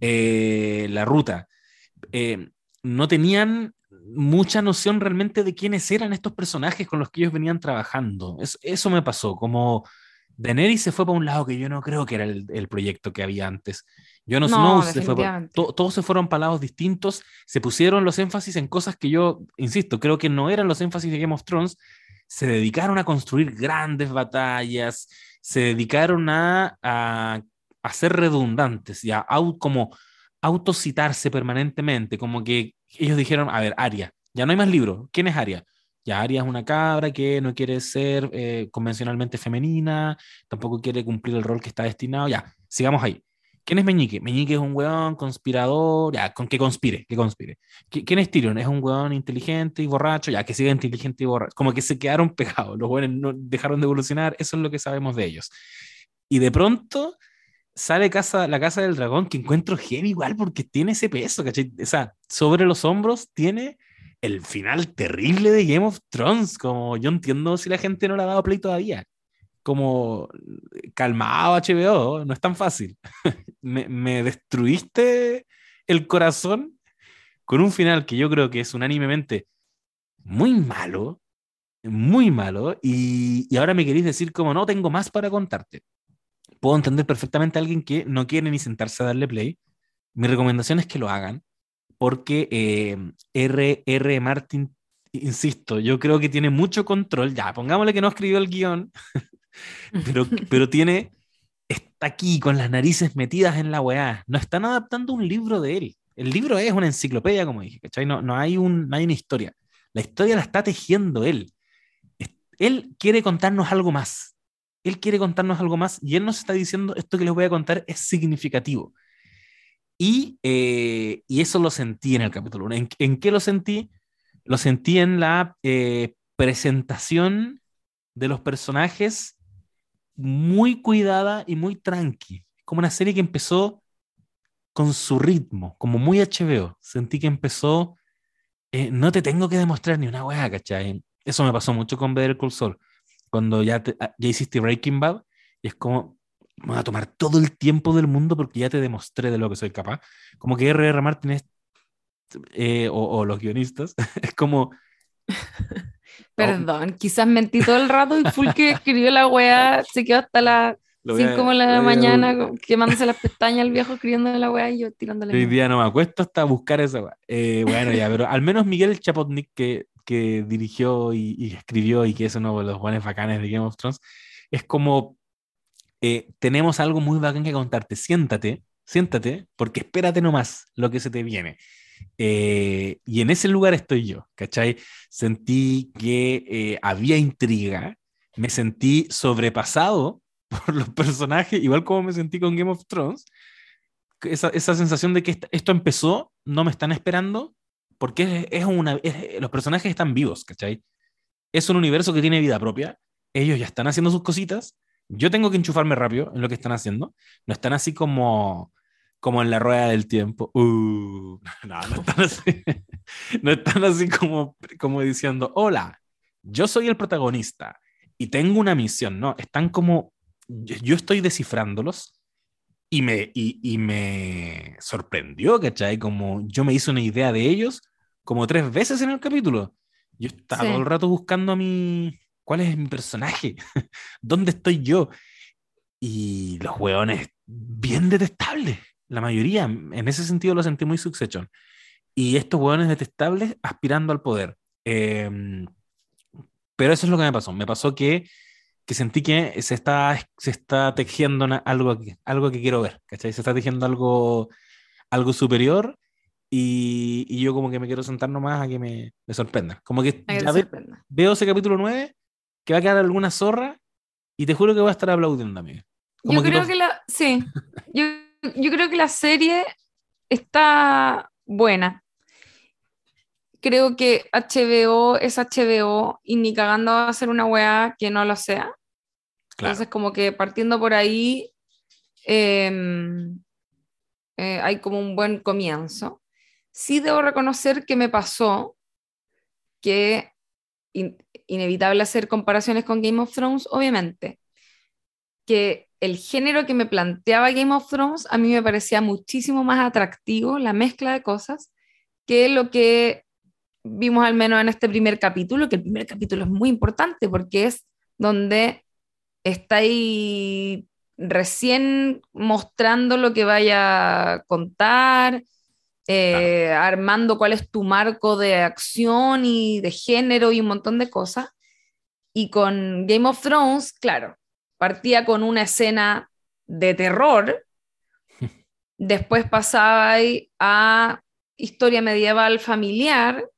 C: Eh, la ruta. Eh, no tenían mucha noción realmente de quiénes eran estos personajes con los que ellos venían trabajando. Eso, me pasó, como Daenerys se fue para un lado que yo no creo que era el, proyecto que había antes. Yo no, no se fue todos se fueron para lados distintos, se pusieron los énfasis en cosas que yo, insisto, creo que no eran los énfasis de Game of Thrones, se dedicaron a construir grandes batallas, se dedicaron a, a, ser redundantes y a, como autocitarse permanentemente, como que ellos dijeron, a ver, Aria, ya no hay más libros, ¿quién es Aria? Ya Aria es una cabra que no quiere ser eh, convencionalmente femenina, tampoco quiere cumplir el rol que está destinado, ya, sigamos ahí. ¿Quién es Meñique? Meñique es un weón conspirador, ya, con que conspire, que conspire. ¿Quién es Tyrion? Es un weón inteligente y borracho, ya, que siga inteligente y borracho. Como que se quedaron pegados, los weones no dejaron de evolucionar, eso es lo que sabemos de ellos. Y de pronto sale casa, la casa del dragón, que encuentro genial igual porque tiene ese peso, ¿cachai? O sea, sobre los hombros tiene el final terrible de Game of Thrones, como yo entiendo si la gente no le ha dado play todavía como calmado HBO, no es tan fácil. [LAUGHS] me, destruiste el corazón con un final que yo creo que es unánimemente muy malo, muy malo, y, y, ahora me queréis decir como no tengo más para contarte. Puedo entender perfectamente a alguien que no quiere ni sentarse a darle play. Mi recomendación es que lo hagan, porque eh, R.R. Martin, insisto, yo creo que tiene mucho control. Ya, pongámosle que no escribió el guion, [LAUGHS] pero, [LAUGHS] pero tiene, está aquí con las narices metidas en la weá. No están adaptando un libro de él. El libro es una enciclopedia, como dije, ¿cachai? No, no, hay un, no hay una historia. La historia la está tejiendo él. Él quiere contarnos algo más. Él quiere contarnos algo más y él nos está diciendo esto que les voy a contar es significativo. Y, eh, y eso lo sentí en el capítulo 1. ¿En, ¿En, qué lo sentí? Lo sentí en la eh, presentación de los personajes muy cuidada y muy tranqui. Como una serie que empezó con su ritmo, como muy HBO. Sentí que empezó, eh, no te tengo que demostrar ni una hueá, ¿cachai? Eso me pasó mucho con Better Call Saul. Cuando ya, ah, ya hiciste Breaking Bad, y es como, me voy a tomar todo el tiempo del mundo porque ya te demostré de lo que soy capaz. Como que R.R. Martin es, eh, o, o, los guionistas, [LAUGHS] es como, [LAUGHS]
B: Perdón, quizás mentí todo el rato y full que escribió la weá, se quedó hasta las [LAUGHS] 5 de la mañana quemándose las pestañas el viejo escribiendo la weá y yo tirándole.
C: Hoy día no me acuesto hasta buscar esa weá. Eh, bueno, ya, pero al menos Miguel Chapotnik que, que dirigió y, escribió y que es uno de los buenos bacanes de Game of Thrones, es como eh, tenemos algo muy bacán que contarte. Siéntate, siéntate, porque espérate nomás lo que se te viene. Eh, y en ese lugar estoy yo, ¿cachai? Sentí que eh, había intriga, me sentí sobrepasado [LAUGHS] por los personajes, igual como me sentí con Game of Thrones. Esa, esa sensación de que esto empezó, no me están esperando, porque es, una, los personajes están vivos, ¿cachai? Es un universo que tiene vida propia, ellos ya están haciendo sus cositas, yo tengo que enchufarme rápido en lo que están haciendo, no están así como como en la rueda del tiempo. Uh, [LAUGHS] no, no [LAUGHS] están así. no están así como, como diciendo, hola, yo soy el protagonista y tengo una misión. No, están como, yo estoy descifrándolos y me, y, y me sorprendió, ¿cachai? Como yo me hice una idea de ellos como tres veces en el capítulo. Yo estaba todo el rato buscando a mi, ¿cuál es mi personaje? [LAUGHS] ¿Dónde estoy yo? Y los hueones bien detestables. La mayoría, en ese sentido, lo sentí muy Succession. Y estos hueones detestables aspirando al poder. Em, pero eso es lo que me pasó. Me pasó que, que sentí que se está, se está tejiendo algo, algo que quiero ver. ¿cachai? Se está tejiendo algo, algo superior y, y, yo como que me quiero sentar nomás a que me, me sorprenda. Como que veo ese capítulo 9, que va a quedar alguna zorra y te juro que voy a estar aplaudiendo, amigo.
B: Como yo creo que la... Sí, yo yo creo que la serie está buena. Creo que HBO es HBO y ni cagando va a ser una weá que no lo sea. Entonces, como que partiendo por ahí, em, eh, hay como un buen comienzo. Sí debo reconocer que me pasó que inevitable hacer comparaciones con Game of Thrones, obviamente, que el género que me planteaba Game of Thrones a mí me parecía muchísimo más atractivo, la mezcla de cosas, que lo que vimos al menos en este primer capítulo, que el primer capítulo es muy importante porque es donde estáis recién mostrando lo que vaya a contar, eh, armando cuál es tu marco de acción y de género y un montón de cosas. Y con Game of Thrones, claro, partía con una escena de terror [LAUGHS] Después pasaba a historia medieval familiar,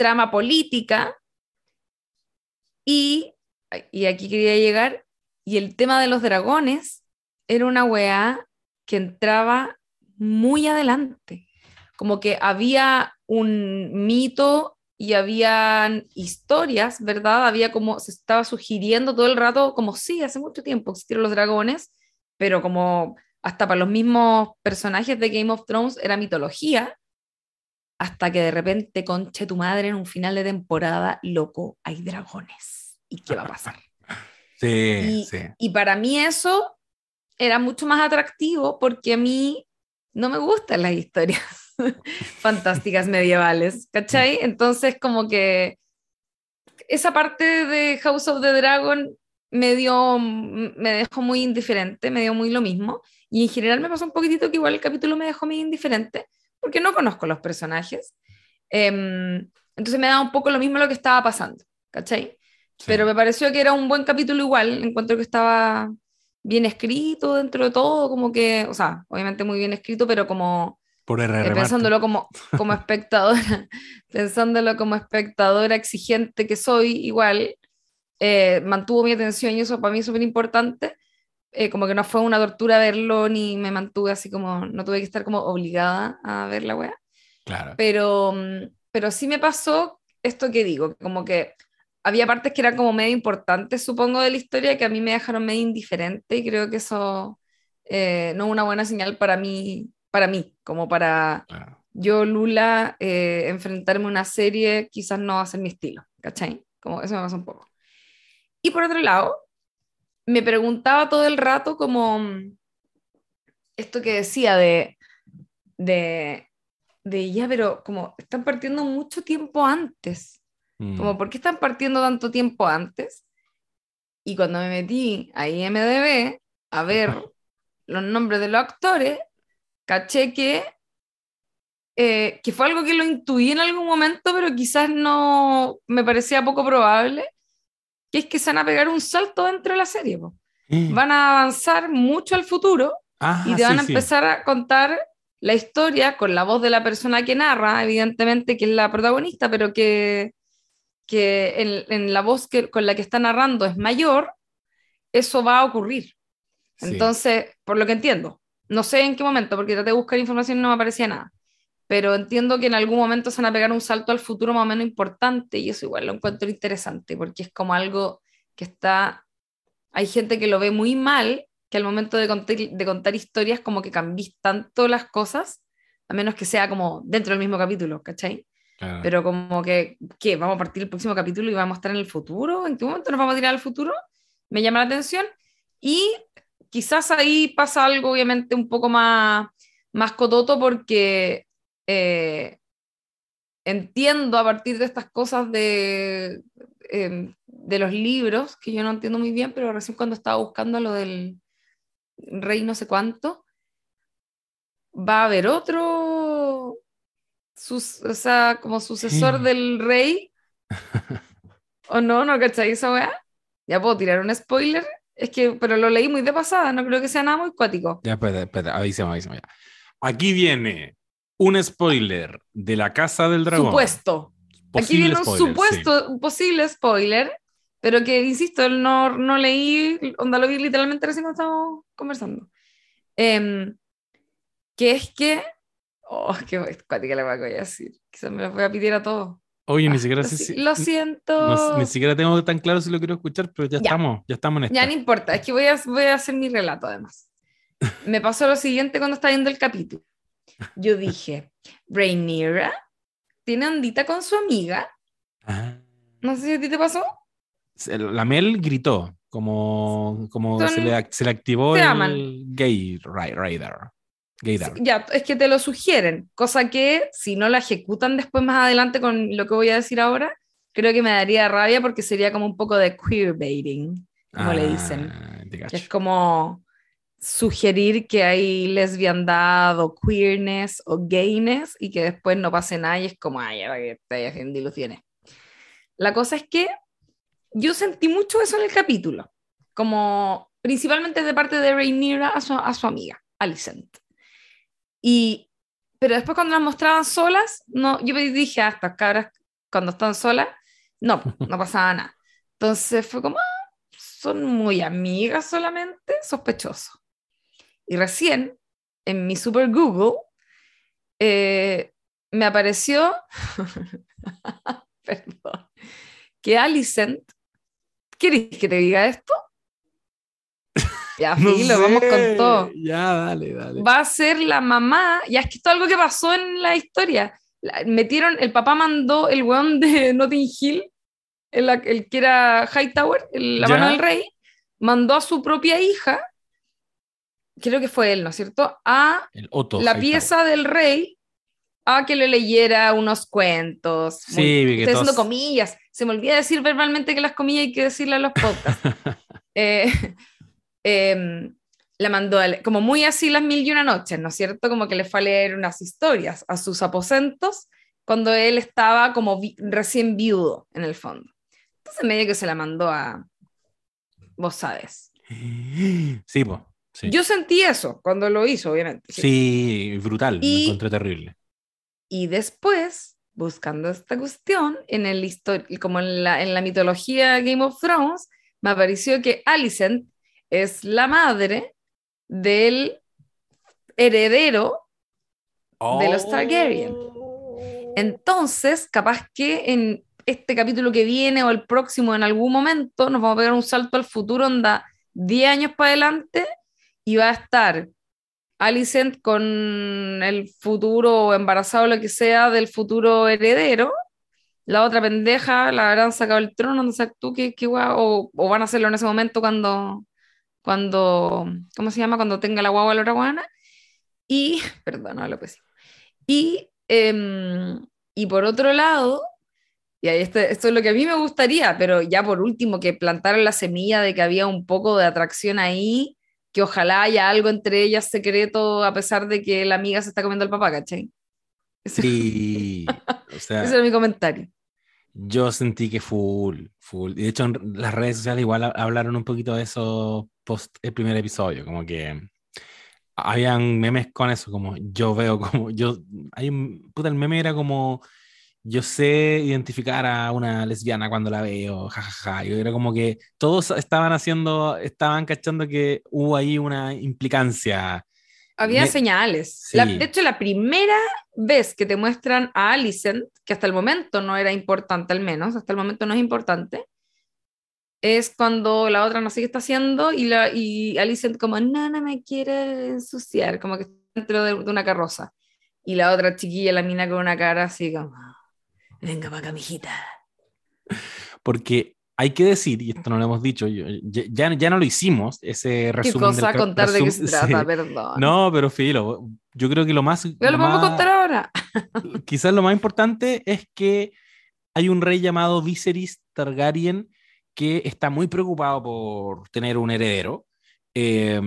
B: trama política, y, y aquí quería llegar, y el tema de los dragones era una weá que entraba muy adelante, como que había un mito y habían historias, ¿verdad? Había como, se estaba sugiriendo todo el rato, como sí, hace mucho tiempo existieron los dragones, pero como hasta para los mismos personajes de Game of Thrones era mitología, hasta que de repente, conche tu madre, en un final de temporada, loco, hay dragones. ¿Y qué va a pasar? [LAUGHS]
C: Sí,
B: sí. Y para mí eso era mucho más atractivo porque a mí no me gustan las historias [LAUGHS] fantásticas medievales, ¿cachai? Entonces como que esa parte de House of the Dragon me dio, me dejó muy indiferente, me dio muy lo mismo. Y en general me pasó un poquitito que igual el capítulo me dejó muy indiferente, porque no conozco los personajes. Em, entonces me da un poco lo mismo lo que estaba pasando, ¿cachai? Pero me pareció que era un buen capítulo igual, encuentro que estaba bien escrito dentro de todo, como que, o sea, obviamente muy bien escrito, pero como
C: Por
B: eh, pensándolo como, [LAUGHS] como espectadora, pensándolo como espectadora exigente que soy, igual, eh, mantuvo mi atención y eso para mí es súper importante. Eh, como que no fue una tortura verlo, ni me mantuve así como, no tuve que estar como obligada a ver la wea.
C: Claro.
B: Pero, mm, pero sí me pasó esto que digo, como que había partes que eran como medio importantes, supongo, de la historia que a mí me dejaron medio indiferente y creo que eso eh, no es una buena señal para mí, para mí, como para yo, Lula, eh, enfrentarme a una serie quizás no va a ser mi estilo, ¿cachai? Como eso me pasa un poco. Y por otro lado, me preguntaba todo el rato como esto que decía de, de, de ya, pero como están partiendo mucho tiempo antes. Como,
C: Mm.
B: ¿por qué están partiendo tanto tiempo antes? Y cuando me metí a IMDB a ver los nombres de los actores, caché que, eh, que fue algo que lo intuí en algún momento, pero quizás no me parecía poco probable, que es que se van a pegar un salto dentro de la serie. po. Van a avanzar mucho al futuro
C: Ah,
B: y te van
C: sí,
B: a
C: sí.
B: empezar a contar la historia con la voz de la persona que narra, evidentemente que es la protagonista, pero que, que en, en la voz que, con la que está narrando es mayor, eso va a ocurrir.
C: Sí.
B: Entonces, por lo que entiendo, no sé en qué momento, porque traté de buscar información y no me aparecía nada, pero entiendo que en algún momento se van a pegar un salto al futuro más o menos importante y eso igual lo encuentro interesante, porque es como algo que está, hay gente que lo ve muy mal, que al momento de contar, de contar historias como que cambies tanto las cosas, a menos que sea como dentro del mismo capítulo, ¿cachai?
C: Claro.
B: Pero como que, ¿qué? ¿Vamos a partir el próximo capítulo y vamos a estar en el futuro? ¿En qué momento nos vamos a tirar al futuro? Me llama la atención. Y quizás ahí pasa algo obviamente un poco más, más cototo porque eh, entiendo a partir de estas cosas de, eh, de los libros, que yo no entiendo muy bien, pero recién cuando estaba buscando lo del rey no sé cuánto, va a haber otro, sus, o sea, como sucesor
C: Sí.
B: del rey. [LAUGHS] ¿O no? ¿No cachai esa weá? Ya puedo tirar un spoiler. Es que, pero lo leí muy de pasada, no creo que sea nada muy cuático.
C: Ya, espera, espera, avísame, avísame ya. Aquí viene un spoiler de la Casa del Dragón.
B: Supuesto. Aquí
C: Posible
B: viene un
C: spoiler,
B: supuesto, un posible spoiler, pero que, insisto, no, no leí, onda lo vi literalmente recién cuando estábamos conversando. Em, que es que, oh, qué cuática la voy a decir, quizás me la voy a pedir a todos.
C: sí. Oye, ni
B: Ah,
C: siquiera
B: lo,
C: sé
B: si- lo siento.
C: no- ni siquiera tengo tan claro si lo quiero escuchar, pero ya,
B: Ya.
C: estamos, ya estamos en esto.
B: Ya no importa, es que voy a, voy a hacer mi relato además. [LAUGHS] Me pasó lo siguiente cuando estaba viendo el capítulo. Yo dije, Rhaenyra tiene ondita con su amiga. No sé si a ti te pasó.
C: La Mel gritó, como, como
B: Son-
C: se, le, ac- se le activó
B: se
C: el
B: aman.
C: gay. Gaydar.
B: Ya, es que te lo sugieren, cosa que si no la ejecutan después más adelante con lo que voy a decir ahora, creo que me daría rabia porque sería como un poco de queerbaiting, como le dicen.
C: Ah,
B: es como sugerir que hay lesbiandad o queerness o gayness y que después no pase nada y es como, ay, ahora que estoy haciendo ilusiones. La cosa es que yo sentí mucho eso en el capítulo, como principalmente de parte de Rhaenyra a su, a su amiga. Alicent. Y, pero después cuando las mostraban solas, no, yo dije, ah, estas cabras cuando están solas, no, no pasaba nada. Entonces fue como, ah, son muy amigas solamente, sospechoso. Y recién, en mi super Google, eh, me apareció, [LAUGHS] perdón, que Alicent, ¿quieres que te diga esto? Ya, [LAUGHS]
C: No
B: lo vamos con
C: sé.
B: todo.
C: Ya, dale, dale.
B: Va a ser la mamá, ya es que esto es algo que pasó en la historia. La- metieron, el papá mandó el weón de [LAUGHS] Notting Hill, el, el que era Hightower, el- la
C: Ya.
B: mano del rey, mandó a su propia hija, creo que fue él, ¿no es cierto?, a
C: El Otto.
B: la pieza del rey a que le leyera unos cuentos.
C: Sí, que
B: estoy haciendo comillas. Se me olvida decir verbalmente que las comillas hay que decirle a los podcasts. [LAUGHS] Eh, em, la mandó a como muy así las mil y una noches, ¿no es cierto? Como que le fue a leer unas historias a sus aposentos cuando él estaba como vi- recién viudo, en el fondo. Entonces medio que se la mandó a... Vos sabes. [GASPS]
C: Sí, pues. Sí.
B: Yo sentí eso cuando lo hizo, obviamente. sí.
C: Sí, brutal.
B: Y-
C: Me encontré terrible.
B: Y después, buscando esta cuestión, en el como en la, en la mitología Game of Thrones, me apareció que Alicent es la madre del heredero de los Targaryen.
C: Oh.
B: Entonces, capaz que en este capítulo que viene o el próximo, en algún momento, nos vamos a pegar un salto al futuro, onda 10 años para adelante, y va a estar Alicent con el futuro embarazado, lo que sea, del futuro heredero. La otra pendeja la habrán sacado el trono, no sé tú qué, qué o, o van a hacerlo en ese momento cuando, cuando, ¿cómo se llama? Cuando tenga la guagua la otra. Y, [LAUGHS] perdón, no lo pésimo. Y, em, y por otro lado, y ahí esto es lo que a mí me gustaría, pero ya por último, que plantaran la semilla de que había un poco de atracción ahí, que ojalá haya algo entre ellas secreto, a pesar de que la amiga se está comiendo al papá, ¿cachai? Ese,
C: Sí. [LAUGHS] O sea,
B: ese era mi comentario.
C: yo sentí que full, full. Y de hecho, en las redes sociales igual ha- hablaron un poquito de eso post el primer episodio, como que habían memes con eso, como yo veo como yo hay un puta el meme era como yo sé identificar a una lesbiana cuando la veo, jajaja. Y era como que todos estaban haciendo, estaban cachando que hubo ahí una implicancia.
B: Había
C: Me-
B: señales.
C: Sí.
B: La- de hecho, la primera vez que te muestran a Alicent, que hasta el momento no era importante, al menos, hasta el momento no es importante, es cuando la otra no sé qué está haciendo y, la, y Alicent como, no me quiere ensuciar, como que está dentro de, de una carroza. Y la otra chiquilla, la mina con una cara así como, venga para acá, mijita.
C: Porque hay que decir, y esto no lo hemos dicho, yo- ya, ya, no lo hicimos, ese
B: ¿Qué
C: resumen.
B: cosa
C: del ca-
B: contar de qué se [LAUGHS] trata?
C: sí.
B: Perdón.
C: No, pero filo, yo creo que lo más...
B: ¿Ya lo podemos
C: más-
B: contar ahora? [LAUGHS]
C: quizás lo más importante es que hay un rey llamado Viserys Targaryen que está muy preocupado por tener un heredero. Eh,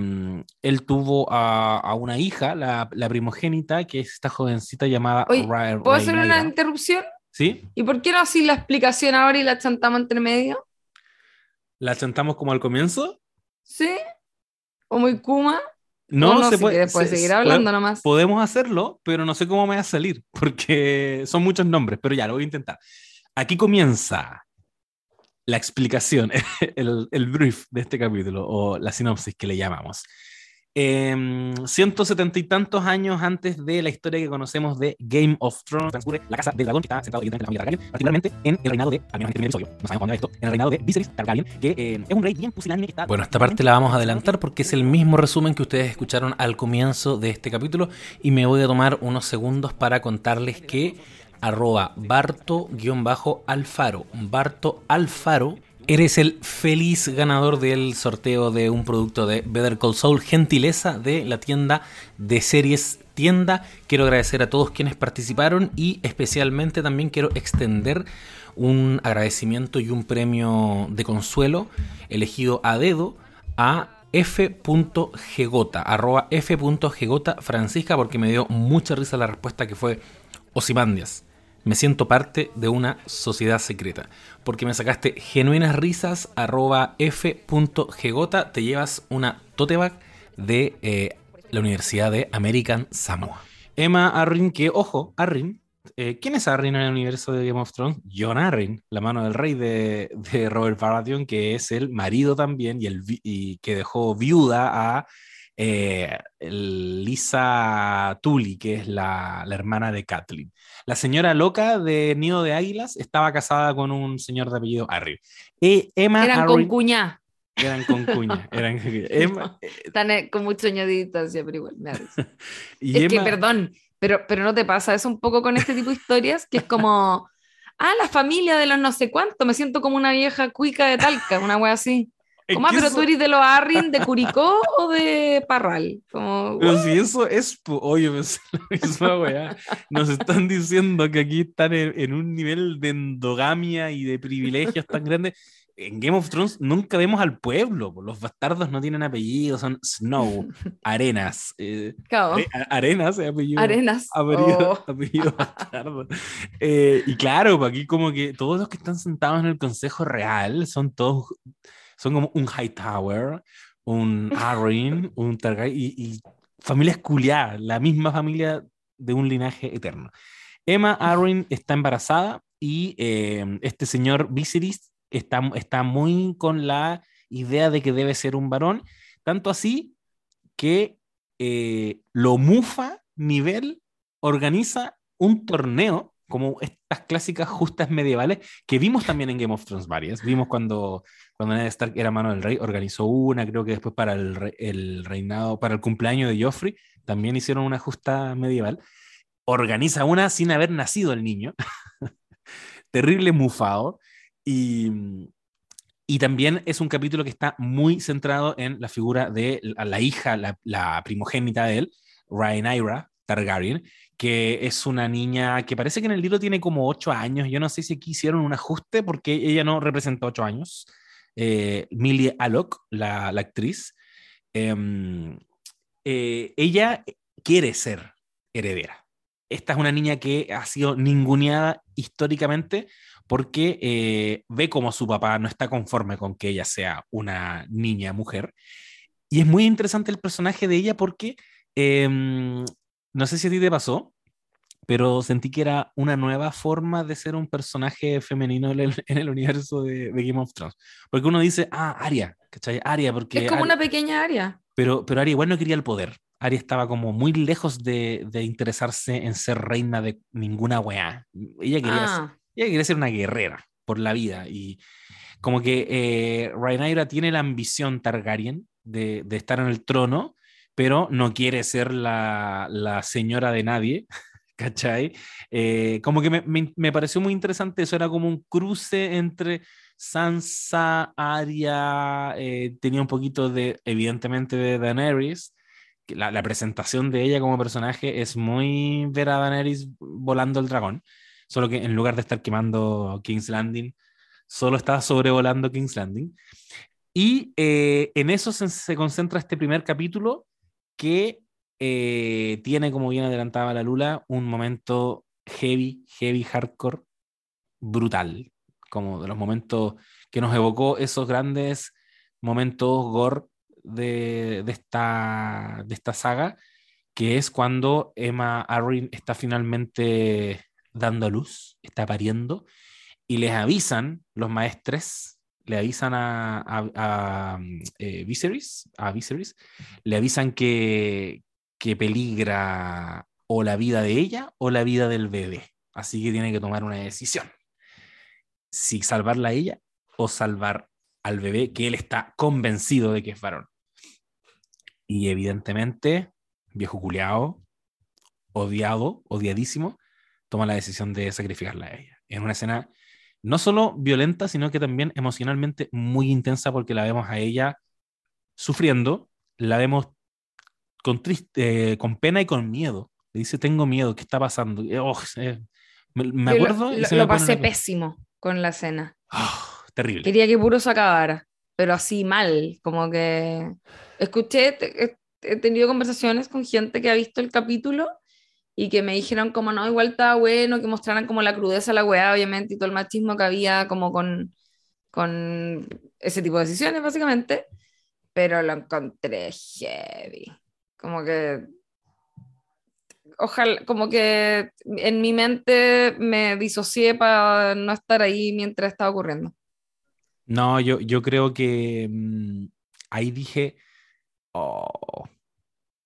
C: él tuvo a, a una hija, la, la primogénita, que es esta jovencita llamada
B: Oye, ¿Puedo hacer una interrupción?
C: ¿Sí?
B: ¿Y por qué no así la explicación ahora y la chantamos entre medio?
C: ¿La chantamos como al comienzo?
B: ¿Sí? ¿O muy Kuma?
C: No,
B: ¿O no
C: se
B: si
C: puede.
B: quieres, puedes
C: se-
B: seguir
C: se-
B: hablando nomás.
C: Podemos hacerlo, pero no sé cómo me va a salir, [LAUGHS] porque son muchos nombres, pero ya lo voy a intentar. Aquí comienza la explicación, [LAUGHS] el, el brief de este capítulo, o la sinopsis que le llamamos. Em, 170 y tantos años antes de la historia que conocemos de Game of Thrones, transcurre la casa del dragón que está sentado evidentemente en la familia Targaryen, particularmente en el reinado de, al menos en primer episodio, no sabemos cuándo es esto, en el reinado de Viserys Targaryen, que eh, es un rey bien pusilánime que está...
D: Bueno, esta parte la vamos a adelantar porque es el mismo resumen que ustedes escucharon al comienzo de este capítulo y me voy a tomar unos segundos para contarles que arroba Barto-Alfaro, Barto Alfaro, eres el feliz ganador del sorteo de un producto de Better Call Saul, gentileza de la tienda de series tienda. Quiero agradecer a todos quienes participaron y especialmente también quiero extender un agradecimiento y un premio de consuelo elegido a dedo a f.gegota, arroba Francisca, porque me dio mucha risa la respuesta que fue Osimandias. Me siento parte de una sociedad secreta. Porque me sacaste genuinas risas, arroba f.gegota, te llevas una tote bag de eh, la Universidad de American Samoa.
C: Emma Arryn, que, ojo, Arryn, eh, ¿quién es Arryn en el universo de Game of Thrones? John Arryn, la mano del rey de, de Robert Baratheon, que es el marido también y, el, y que dejó viuda a eh, Lisa Tully, que es la, la, hermana de Kathleen. La señora loca de Nido de Águilas estaba casada con un señor de apellido Arryn.
B: E Emma Eran con cuña.
C: Eran con cuña. [LAUGHS] Eran, Emma,
B: Están eh, con mucho año de distancia, pero igual me [LAUGHS] y Es que, perdón, pero, pero no te pasa eso un poco con este tipo de historias, que es como, [LAUGHS] ah, la familia de los no sé cuánto, me siento como una vieja cuica de Talca, una wea así. ¿Cómo? ¿Pero tú eres de los Arrin, de Curicó o de Parral? Como,
C: pero si eso es, oye, pues, [LAUGHS] la misma weá. Nos están diciendo que aquí están en, en, un nivel de endogamia y de privilegios tan grande en Game of Thrones nunca vemos al pueblo. Los bastardos no tienen apellido, son Snow, [LAUGHS] Arenas. Eh, arenas, eh, apellido.
B: Arenas.
C: Apellido, oh. [LAUGHS] bastardo. Eh, y claro, pues aquí como que todos los que están sentados en el Consejo Real son todos, son como un Hightower, un [LAUGHS] Arryn, un Targaryen y, y familias culiadas, la misma familia de un linaje eterno. Emma Arryn está embarazada y este señor Viserys está, muy con la idea de que debe ser un varón, tanto así que eh, lo mufa nivel organiza un torneo como estas clásicas justas medievales que vimos también en Game of Thrones varias. Vimos cuando, cuando Ned Stark era mano del rey, organizó una, creo que después para el, el reinado, para el cumpleaños de Joffrey, también hicieron una justa medieval. Organiza una sin haber nacido el niño. [LAUGHS] Terrible mufado. Y, y también es un capítulo que está muy centrado en la figura de la, hija, la, primogénita de él, Rhaenyra Targaryen, que es una niña que parece que en el libro tiene como 8 años. Yo no sé si aquí hicieron un ajuste porque ella no representa 8 años. Eh, Millie Alok, la, la actriz, em, eh, ella quiere ser heredera. Esta es una niña que ha sido ninguneada históricamente porque eh, ve como su papá no está conforme con que ella sea una niña mujer. Y es muy interesante el personaje de ella porque, em, no sé si a ti te pasó, pero sentí que era una nueva forma de ser un personaje femenino en el, universo de, Game of Thrones. Porque uno dice, ah, Aria, ¿cachai? Aria, porque...
B: Es como una pequeña Aria.
C: Pero, pero Aria igual no quería el poder. Aria estaba como muy lejos de, de interesarse en ser reina de ninguna weá. Ella quería, ah. Ella quiere ser una guerrera por la vida y como que eh, Rhaenyra tiene la ambición Targaryen de, de, estar en el trono, pero no quiere ser la, la señora de nadie, [LAUGHS] ¿cachai? Eh, como que me, me, pareció muy interesante, eso era como un cruce entre Sansa, Arya, eh, tenía un poquito de, evidentemente, de Daenerys. La, la, presentación de ella como personaje es muy ver a Daenerys volando el dragón solo que en lugar de estar quemando King's Landing, solo estaba sobrevolando King's Landing. Y eh, en eso se, concentra este primer capítulo que eh, tiene, como bien adelantaba la Lula, un momento heavy, heavy, hardcore, brutal, como de los momentos que nos evocó esos grandes momentos gore de, de, esta, de esta saga, que es cuando Emma Arryn está finalmente dando a luz, está pariendo, y les avisan los maestres, le avisan a, a, eh, Viserys, a Viserys, le avisan que, que peligra o la vida de ella o la vida del bebé. Así que tiene que tomar una decisión. Si salvarla a ella o salvar al bebé, que él está convencido de que es varón. Y evidentemente, viejo culeado, odiado, odiadísimo, toma la decisión de sacrificarla a ella. Es una escena no solo violenta, sino que también emocionalmente muy intensa porque la vemos a ella sufriendo, la vemos con, triste, eh, con pena y con miedo. Le dice, tengo miedo, ¿qué está pasando? Oh, me, acuerdo...
B: Lo, pasé pésimo con la escena.
C: Ah, terrible.
B: Quería que puro se acabara, pero así mal, como que... Escuché, he tenido conversaciones con gente que ha visto el capítulo y que me dijeron como no, igual estaba bueno, que mostraran como la crudeza de la weá, obviamente, y todo el machismo que había como con, con ese tipo de decisiones, básicamente, pero lo encontré heavy. Como que ojalá, como que en mi mente me disocié para no estar ahí mientras estaba ocurriendo.
C: No, yo, yo creo que mm, ahí dije, oh,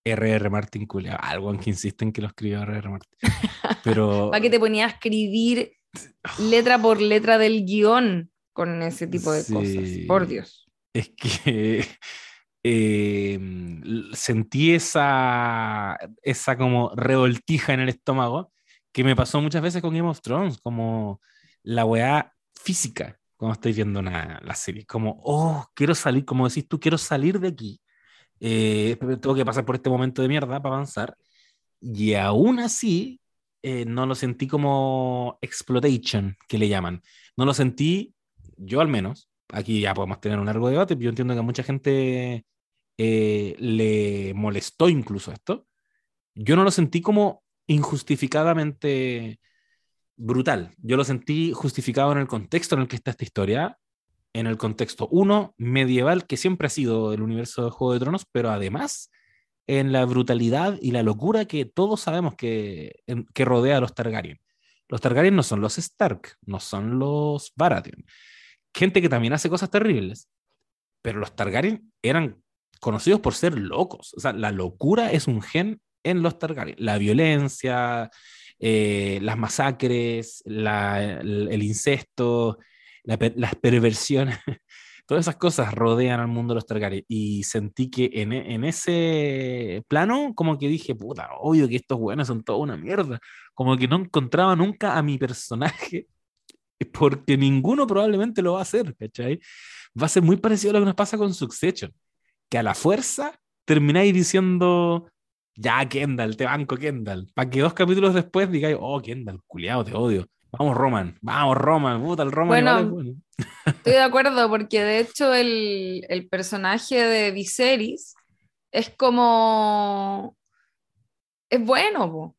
C: R.R. Martin Culia, algo en que insisten que lo escribió R.R. Martin. Pero... [LAUGHS]
B: Para que te ponía a escribir [SIGHS] letra por letra del guion con ese tipo de cosas, por Dios.
C: Es que [LAUGHS] Em, sentí esa, esa como revoltija en el estómago que me pasó muchas veces con Game of Thrones, como la weá física cuando estoy viendo una, la serie, como, oh, quiero salir, como decís tú, quiero salir de aquí, eh, que pasar por este momento de mierda para avanzar, y aún así eh, no lo sentí como exploitation, que le llaman, no lo sentí, yo al menos, aquí ya podemos tener un largo debate, yo entiendo que a mucha gente eh, le molestó incluso esto, yo no lo sentí como injustificadamente brutal. Yo lo sentí justificado en el contexto en el que está esta historia, en el contexto, uno, medieval, que siempre ha sido el universo de Juego de Tronos, pero además en la brutalidad y la locura que todos sabemos que, que rodea a los Targaryen. Los Targaryen no son los Stark, no son los Baratheon. Gente que también hace cosas terribles, pero los Targaryen eran conocidos por ser locos. O sea, la locura es un gen en los Targaryen. La violencia, eh, las masacres, el, incesto, las perversiones, [LAUGHS] todas esas cosas rodean al mundo de los Targaryen. Y sentí que en, en, ese plano, como que dije, puta, obvio que estos buenos son toda una mierda. Como que no encontraba nunca a mi personaje, [LAUGHS] porque ninguno probablemente lo va a hacer, ¿cachai? Va a ser muy parecido a lo que nos pasa con Succession que a la fuerza termináis diciendo, ya Kendall, te banco Kendall, para que dos capítulos después digáis, oh Kendall, culiado, te odio. Vamos Roman, vamos Roman, puta el Roman.
B: Bueno, [LAUGHS] estoy de acuerdo porque de hecho el, el personaje de Viserys es como... Es bueno, po.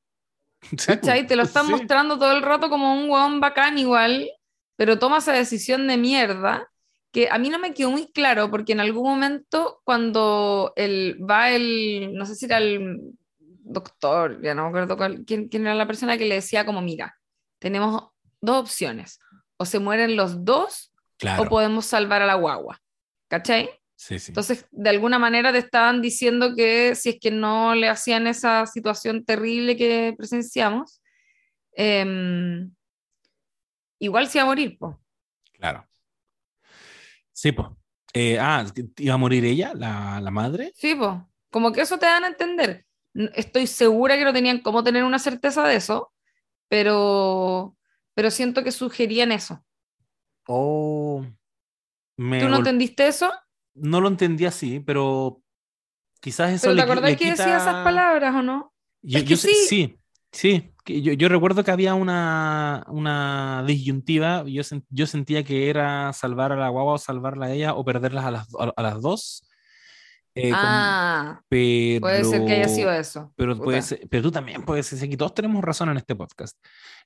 B: Te lo están mostrando todo el rato como un hueón bacán igual, pero toma esa decisión de mierda que a mí no me quedó muy claro, porque en algún momento cuando él va el, no sé si era el doctor, ya no me acuerdo quién, quién, era la persona que le decía como, mira, tenemos dos opciones, o se mueren los dos o podemos salvar a la guagua, ¿cachai?
C: Sí, sí.
B: Entonces, de alguna manera te estaban diciendo que si es que no le hacían esa situación terrible que presenciamos, em, igual se iba a morir, pues.
C: Claro. Sí, pues. ah, ¿iba a morir ella, la, la madre?
B: Sí, pues. Como que eso te dan a entender. Estoy segura que no tenían cómo tener una certeza de eso, pero, pero siento que sugerían eso.
C: Oh.
B: Me ¿Tú no entendiste eso?
C: No lo entendí así, pero quizás eso
B: ¿Pero ¿Te acordás que decía esas palabras o no?
C: Yo, sí. sí, sí, yo, yo, recuerdo que había una, una disyuntiva, yo, yo sentía que era salvar a la guagua o salvarla a ella o perderlas a las, a, las dos.
B: Eh, ah, pero, puede ser que haya sido eso.
C: Pero, puede pero tú también puedes ser que todos tenemos razón en este podcast.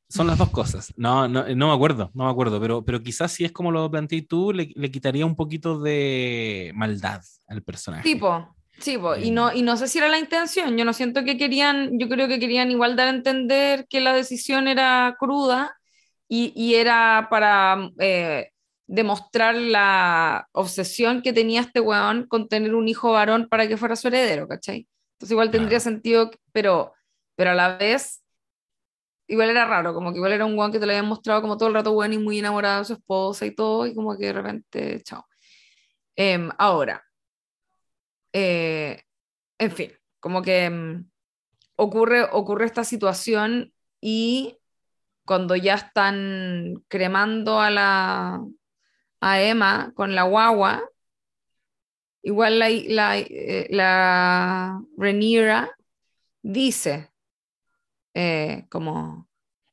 C: Son las dos cosas. No, no, no me acuerdo, no me acuerdo, pero, pero quizás si es como lo planteé tú, le, le quitaría un poquito de maldad al personaje.
B: Tipo, Sí, y, no, y no sé si era la intención, yo no siento que querían, yo creo que querían igual dar a entender que la decisión era cruda y, y era para eh, demostrar la obsesión que tenía este weón con tener un hijo varón para que fuera su heredero, ¿cachai? Entonces igual tendría sentido, pero, pero a la vez igual era raro, como que igual era un weón que te lo habían mostrado como todo el rato bueno y muy enamorado de su esposa y todo, y como que de repente, chao. Em, ahora, eh, en fin, como que mm, ocurre, ocurre esta situación y cuando ya están cremando a la a Emma con la guagua, igual la, la, eh, la dice eh, como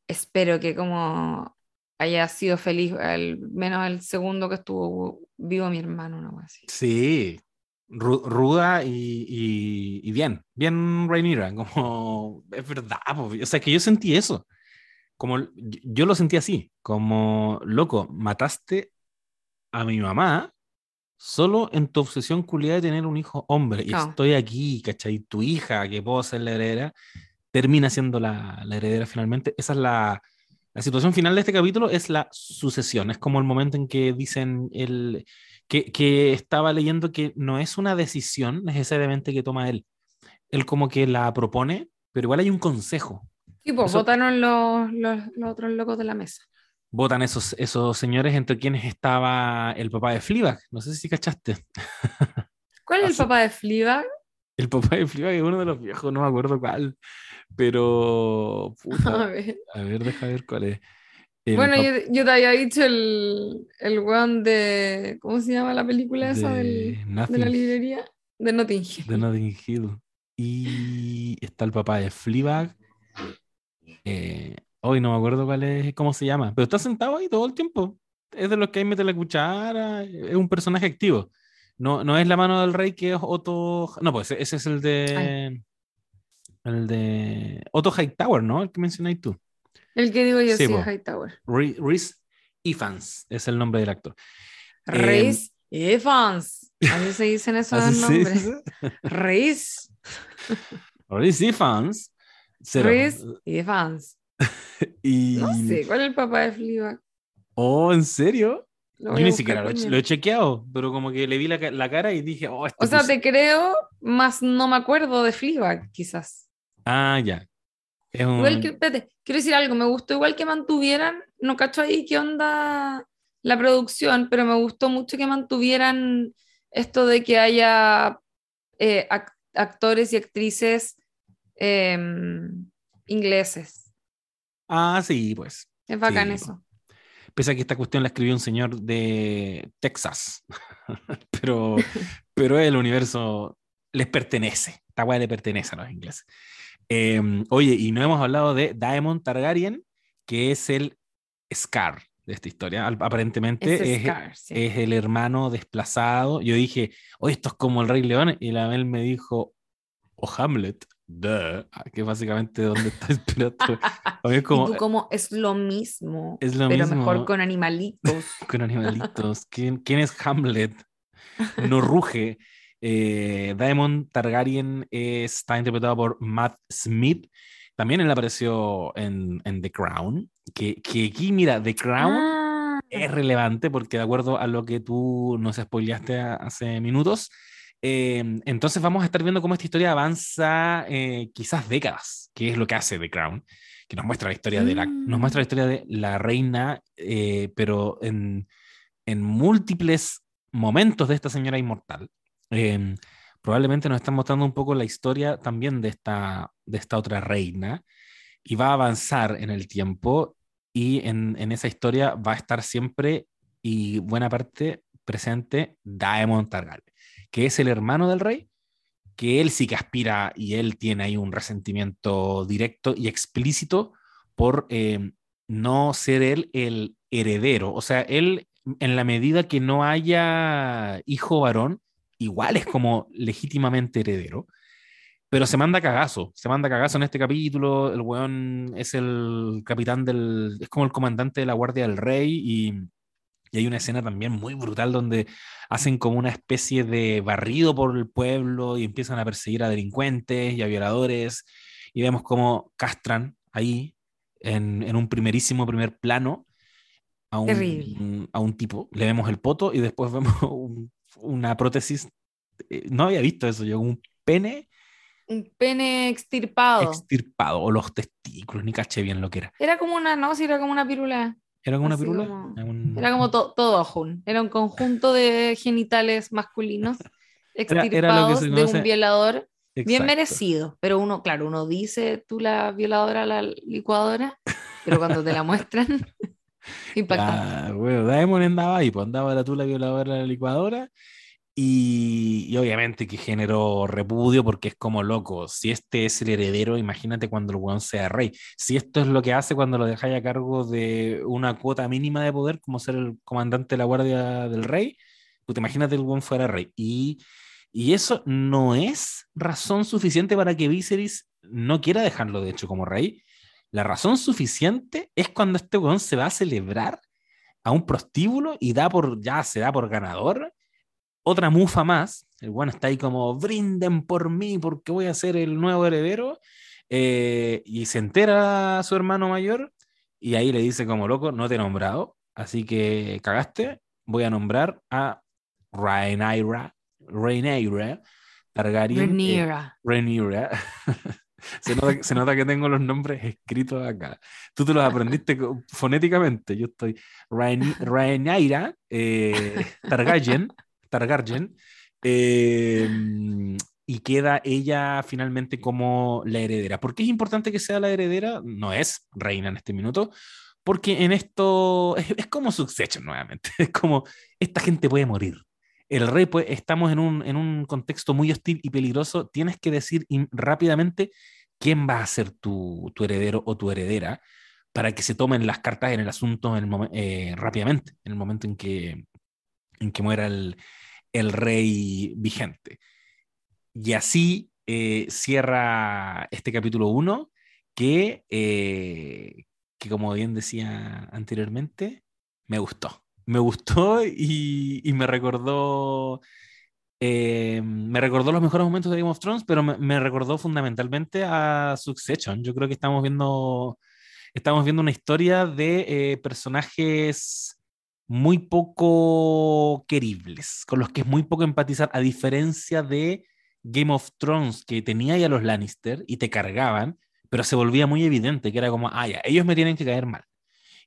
B: espero que como haya sido feliz al menos el segundo que estuvo vivo mi hermano, una así.
C: Sí, ruda y, bien, bien Rhaenyra, como es verdad, o sea, que yo sentí eso, como yo lo sentí así, como loco, mataste a mi mamá solo en tu obsesión culiada de tener un hijo hombre. Y
B: Claro.
C: estoy aquí, ¿cachai? Tu hija, que puedo ser la heredera, termina siendo la, la heredera finalmente. Esa es la, la situación final de este capítulo, es la sucesión. Es como el momento en que dicen el, que, que estaba leyendo que no es una decisión necesariamente que toma él. Él como que la propone, pero igual hay un consejo.
B: Sí, pues
C: Eso-
B: votaron los, los, los otros locos de la mesa.
C: Votan esos, esos señores entre quienes estaba el papá de Fleabag. No sé si cachaste. [LAUGHS]
B: ¿Cuál es el papá de Fleabag?
C: El papá de Fleabag es uno de los viejos, no me acuerdo cuál. Pero,
B: A
C: puta,
B: ver.
C: a ver, deja ver cuál es. El
B: Bueno, yo, yo te había dicho el, el weón de. ¿Cómo se llama la película esa
C: de
B: del- de
C: Nothing-
B: la librería? De Notting Hill.
C: de Notting Hill. Y está el papá de Fleabag. Eh, hoy no me acuerdo cuál es, cómo se llama, pero está sentado ahí todo el tiempo. Es de los que ahí mete la cuchara, es un personaje activo. No, no es la mano del rey que es Otto. No, pues ese es el de. El de Otto Hightower, ¿no? El que mencionáis tú.
B: El que digo yo,
C: Sí,
B: sí,
C: po.
B: Hightower.
C: Re- Reese Ifans es el nombre del actor.
B: Reese Evans. Así se dicen [LAUGHS] esos nombres.
C: dice.
B: Reese.
C: Reese Ifans.
B: Reese Evans. [LAUGHS]
C: Y...
B: No sé, ¿cuál es el papá de Fleabag?
C: Oh, ¿en serio? Yo ni siquiera lo, he-
B: primero.
C: lo he chequeado, pero como que le vi la, la cara y dije, oh, este
B: O sea, te creo, más no me acuerdo de Fleabag, quizás.
C: Ah, ya. Es un...
B: Igual que, espérate, quiero decir algo, me gustó igual que mantuvieran, no cacho ahí qué onda la producción, pero me gustó mucho que mantuvieran esto de que haya eh, ac- actores y actrices em, ingleses.
C: Ah, sí, pues.
B: Es bacán
C: Sí,
B: eso.
C: Pese a que esta cuestión la escribió un señor de Texas. [LAUGHS] pero, [LAUGHS] pero el universo les pertenece. Esta weá le pertenece a los ingleses. Eh, oye, y no hemos hablado de Daemon Targaryen, que es el Scar de esta historia. Aparentemente
B: Ese
C: es,
B: Scar, sí.
C: es el hermano desplazado. Yo dije, oye, esto es como el Rey León. Y la Mel me dijo, o Hamlet, duh, ah, que básicamente donde está [LAUGHS] mí es como,
B: y tú como es lo mismo,
C: Es lo
B: pero
C: mismo.
B: mejor con animalitos. [LAUGHS]
C: con animalitos. ¿Quién, quién es Hamlet? No ruge. Eh, Daemon Targaryen está interpretado por Matt Smith. También él apareció en, en The Crown. Que, que aquí, mira, The Crown
B: Ah,
C: es relevante porque de acuerdo a lo que tú nos spoileaste hace minutos, eh, entonces vamos a estar viendo cómo esta historia avanza eh, quizás décadas, que es lo que hace The Crown, que nos muestra la historia de la, nos
B: Mm.
C: muestra la historia de la reina, eh, pero en, en múltiples momentos de esta señora inmortal. Eh, probablemente nos están mostrando un poco la historia también de esta, de esta otra reina y va a avanzar en el tiempo y en, en esa historia va a estar siempre y buena parte presente Daemon Targaryen, que es el hermano del rey, que él sí que aspira y él tiene ahí un resentimiento directo y explícito por eh, no ser él el heredero. O sea, él en la medida que no haya hijo varón, igual es como legítimamente heredero. Pero se manda cagazo, se manda cagazo en este capítulo. El weón es el capitán del. es como el comandante de la Guardia del Rey. Y, y hay una escena también muy brutal donde hacen como una especie de barrido por el pueblo y empiezan a perseguir a delincuentes y a violadores. Y vemos cómo castran ahí, en, en un primerísimo primer plano, a un,
B: Terrible.
C: a un tipo. Le vemos el poto y después [LAUGHS] vemos un- una prótesis. eh, No había visto eso yo, un pene
B: un pene extirpado.
C: extirpado o los testículos, ni caché bien lo que era.
B: Era como una, no, sí, era como una pirula.
C: ¿Era como una pirula?
B: como-
C: Era un-
B: Era como to- todo jun. Era un conjunto de genitales masculinos [LAUGHS]
C: era lo que
B: extirpados
C: se
B: de un violador bien merecido. Pero uno, claro, uno dice tú la violadora la licuadora, pero cuando te la muestran, [LAUGHS] [LAUGHS] impactante.
C: Ah, bueno, Daemon andaba ahí, pues andaba la tula violadora de la licuadora. Y, obviamente que generó repudio porque es como loco. Si este es el heredero, imagínate cuando el weón sea rey. Si esto es lo que hace cuando lo dejáis a cargo de una cuota mínima de poder, como ser el comandante de la guardia del rey, pues te imagínate el weón fuera rey. Y, y eso no es razón suficiente para que Viserys no quiera dejarlo, de hecho, como rey. La razón suficiente es cuando este weón se va a celebrar a un prostíbulo y da por, ya se da por ganador otra mufa más. El bueno está ahí como, brinden por mí porque voy a ser el nuevo heredero. Eh, y se entera a su hermano mayor y ahí le dice como loco, no te he nombrado, así que cagaste, voy a nombrar a Rhaenyra, Rhaenyra Targaryen. Rhaenyra. [LAUGHS] se, nota, se, nota, que tengo los nombres escritos acá. Tú te los aprendiste fonéticamente. Yo estoy Rhaenyra eh, Targaryen, Targaryen eh, y queda ella finalmente como la heredera. ¿Por qué es importante que sea la heredera? No es reina en este minuto, porque en esto es, como Succession nuevamente, [LAUGHS] es como esta gente puede morir. El rey, pues, estamos en un, en un contexto muy hostil y peligroso, tienes que decir rápidamente quién va a ser tu, tu, heredero o tu heredera para que se tomen las cartas en el asunto eh, rápidamente, en el momento en que, en que muera el, el rey vigente. Y así eh, cierra este capítulo 1 que, eh, que, como bien decía anteriormente, me gustó. Me gustó y, y me recordó... Eh, me recordó los mejores momentos de Game of Thrones, pero me, me, recordó fundamentalmente a Succession. Yo creo que estamos viendo, estamos viendo una historia de personajes muy poco queribles, con los que es muy poco empatizar, a diferencia de Game of Thrones que tenía ya los Lannister y te cargaban, pero se volvía muy evidente que era como, ah, ya, ellos me tienen que caer mal.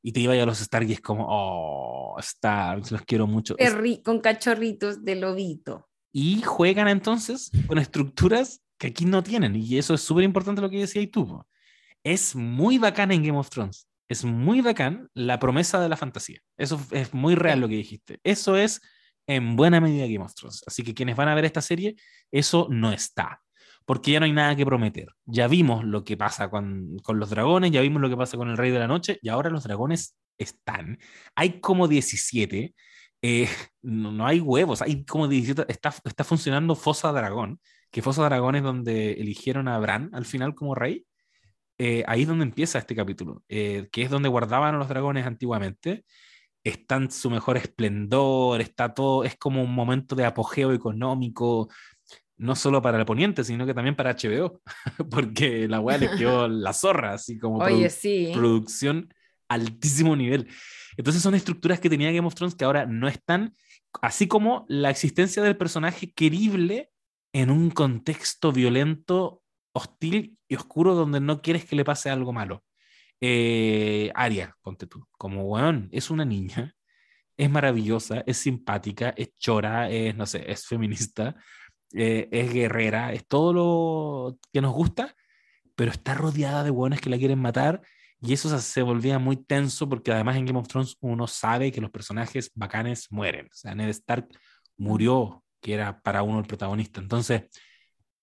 C: Y te iba a los Stark y es como, oh, Stark, los quiero mucho.
B: con cachorritos de lobito.
C: Y juegan entonces con estructuras que aquí no tienen. Y eso es súper importante lo que decía y tú. Es muy bacán en Game of Thrones. Es muy bacán la promesa de la fantasía. Eso es muy real lo que dijiste. Eso es en buena medida Game of Thrones. Así que quienes van a ver esta serie, eso no está. Porque ya no hay nada que prometer. Ya vimos lo que pasa con, con los dragones, ya vimos lo que pasa con el Rey de la Noche, y ahora los dragones están. Hay como 17. Eh, [LAUGHS] no, hay huevos, hay como 17. Está, está funcionando Fosa Dragón, que Fosa Dragón es donde eligieron a Bran al final como rey. Eh, ahí es donde empieza este capítulo, eh, que es donde guardaban a los dragones antiguamente está en su mejor esplendor, está todo, es como un momento de apogeo económico, no solo para el poniente, sino que también para HBO, [LAUGHS] porque la weá le quedó [LAUGHS] la zorra, así como producción altísimo nivel. Entonces son estructuras que tenía Game of Thrones que ahora no están, así como la existencia del personaje querible en un contexto violento, hostil y oscuro donde no quieres que le pase algo malo. Eh, Aria, ponte tú, como weón, es una niña, es maravillosa, es simpática, es chora, es, no sé, es feminista, eh, es guerrera, es todo lo que nos gusta, pero está rodeada de weones que la quieren matar y eso se volvía muy tenso porque además en Game of Thrones uno sabe que los personajes bacanes mueren. O sea, Ned Stark murió, que era para uno el protagonista. Entonces,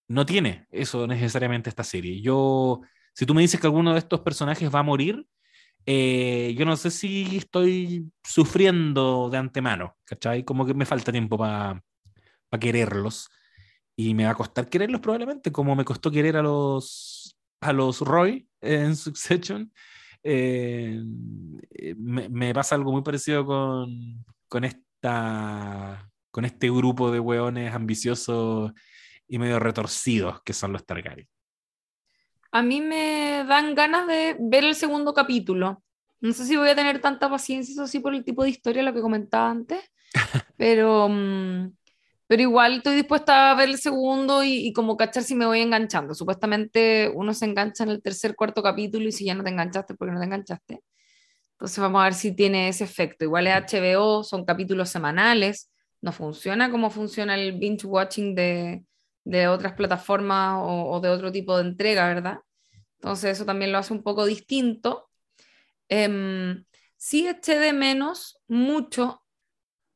C: no tiene eso necesariamente esta serie. Yo si tú me dices que alguno de estos personajes va a morir, eh, yo no sé si estoy sufriendo de antemano, ¿cachai? Como que me falta tiempo para quererlos. Y me va a costar quererlos probablemente, como me costó querer a los, a los Roy en Succession. Eh, me, me, pasa algo muy parecido con, con, esta, con este grupo de hueones ambiciosos y medio retorcidos que son los Targaryen
B: a mí me dan ganas de ver el segundo capítulo. No sé si voy a tener tanta paciencia, eso sí, por el tipo de historia, lo que comentaba antes, [LAUGHS] pero, mm, pero igual estoy dispuesta a ver el segundo y, y, como cachar si me voy enganchando. Supuestamente uno se engancha en el tercer, cuarto capítulo y si ya no te enganchaste, porque no te enganchaste. Entonces vamos a ver si tiene ese efecto. Igual es HBO, son capítulos semanales, no funciona como funciona el binge watching de, de otras plataformas o, de otro tipo de entrega, ¿verdad? Entonces eso también lo hace un poco distinto. Eh, sí eché de menos mucho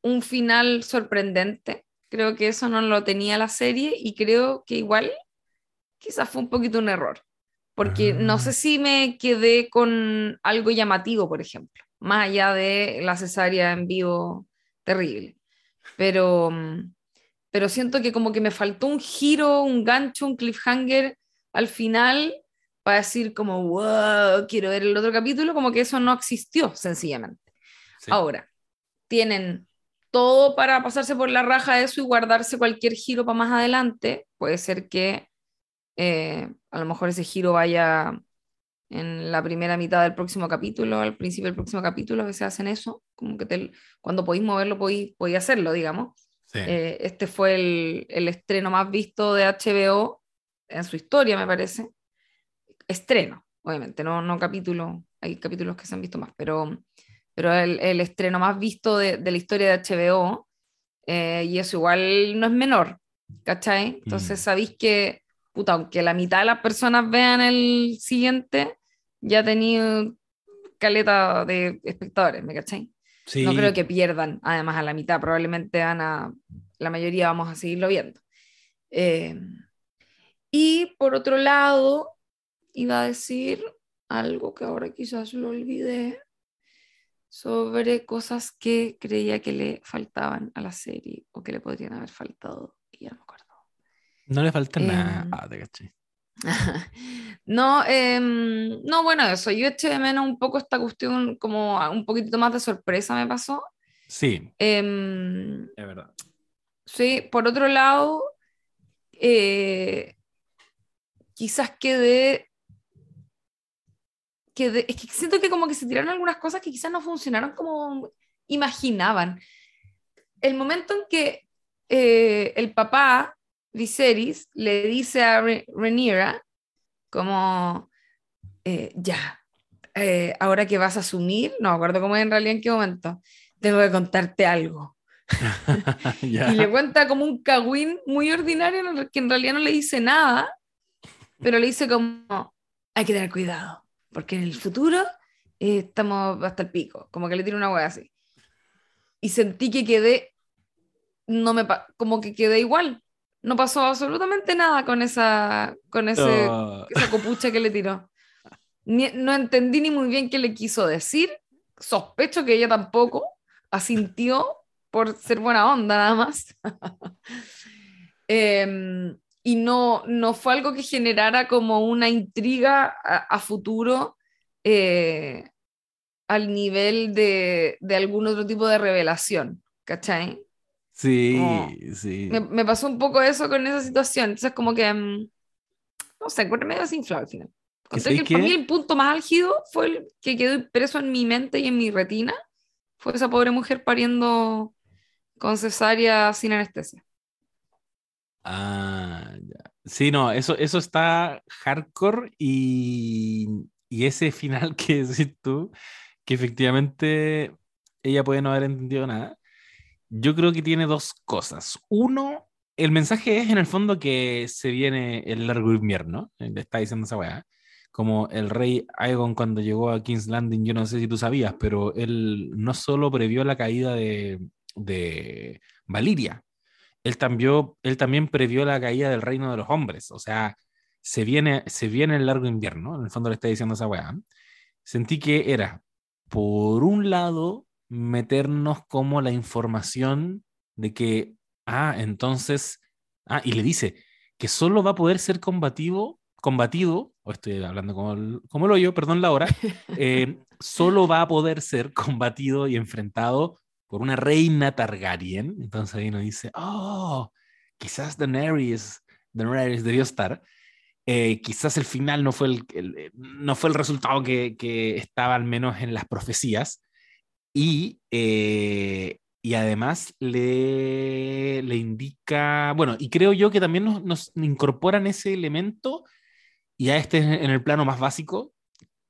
B: un final sorprendente. Creo que eso no lo tenía la serie y creo que igual quizás fue un poquito un error. Porque no sé ah. si me quedé con algo llamativo, por ejemplo, más allá de la cesárea en vivo terrible. Pero, mm, pero siento que como que me faltó un giro, un gancho, un cliffhanger al final para decir como, wow, quiero ver el otro capítulo, como que eso no existió sencillamente. Ahora, tienen todo para pasarse por la raja de eso y guardarse cualquier giro para más adelante. Puede ser que eh, a lo mejor ese giro vaya en la primera mitad del próximo capítulo, al principio del próximo capítulo, a veces hacen eso, como que cuando podéis moverlo podéis, podéis hacerlo, digamos. Eh, este fue el, el, estreno más visto de HBO en su historia, me parece. Estreno, obviamente, no, no capítulo, hay capítulos que se han visto más, pero, pero el, el estreno más visto de, de, la historia de HBO, eh, y eso igual no es menor, ¿cachai? Entonces mm. sabéis que, puta, aunque la mitad de las personas vean el siguiente, ya ha tenido caleta de espectadores, ¿me cachai? No creo que pierdan, además, a la mitad, probablemente van a, la mayoría vamos a seguirlo viendo. Eh, y por otro lado, iba a decir algo que ahora quizás lo olvidé sobre cosas que creía que le faltaban a la serie o que le podrían haber faltado y ya no me acuerdo.
C: No le falta nada. Em, ah, te caché. [LAUGHS]
B: no, em, no, bueno, eso. Yo eché de menos un poco esta cuestión, como un poquito más de sorpresa me pasó.
C: Sí.
B: Em,
C: es verdad.
B: Sí, por otro lado, eh, quizás quedé, quedé. Es que siento que como que se tiraron algunas cosas que quizás no funcionaron como imaginaban. El momento en que eh, el papá Viserys le dice a Rhaenyra como, eh, ya, eh, ahora que vas a asumir, no me acuerdo cómo es en realidad en qué momento, tengo que contarte algo. [LAUGHS] Y le cuenta como un cagüín muy ordinario que en realidad no le dice nada, pero le dice como, hay que tener cuidado, porque en el futuro eh, estamos hasta el pico, como que le tira una hueá así. Y sentí que quedé, no me, como que quedé igual, no pasó absolutamente nada con esa, con ese, esa copucha que le tiró. no entendí ni muy bien qué le quiso decir. Sospecho que ella tampoco asintió por ser buena onda nada más. [LAUGHS] Em, y no, no fue algo que generara como una intriga a, futuro eh, al nivel de, de algún otro tipo de revelación, ¿cachai?
C: Sí, sí.
B: Me, pasó un poco eso con esa situación. Entonces, como que. Mm, no sé, encontré medio desinflado al final. Conté que, para mí el punto más álgido fue el que quedó impreso en mi mente y en mi retina. Fue esa pobre mujer pariendo con cesárea sin anestesia.
C: Ah, ya. Sí, no, eso, eso está hardcore y, y ese final [LAUGHS] que decís tú, que efectivamente ella puede no haber entendido nada. Yo creo que tiene dos cosas. Uno, el mensaje es en el fondo que se viene el largo invierno, eh, le está diciendo esa weá. Como el rey Aegon cuando llegó a King's Landing, yo no sé si tú sabías, pero él no solo previó la caída de, de Valiria, él también, él también previó la caída del reino de los hombres. O sea, se viene, se viene el largo invierno, en el fondo le está diciendo esa weá. Sentí que era, por un lado, meternos como la información de que, ah, entonces, ah, y le dice que solo va a poder ser combativo, combatido, o estoy hablando como el, como lo yo, perdón la hora, [LAUGHS] eh, solo va a poder ser combatido y enfrentado por una reina Targaryen. Entonces ahí nos dice, oh, quizás Daenerys, Daenerys debió estar. Eh, quizás el final no fue el, no fue el resultado que, que, estaba al menos en las profecías, y, eh, y además le, le indica, bueno, y creo yo que también nos, incorporan ese elemento y a este en el plano más básico,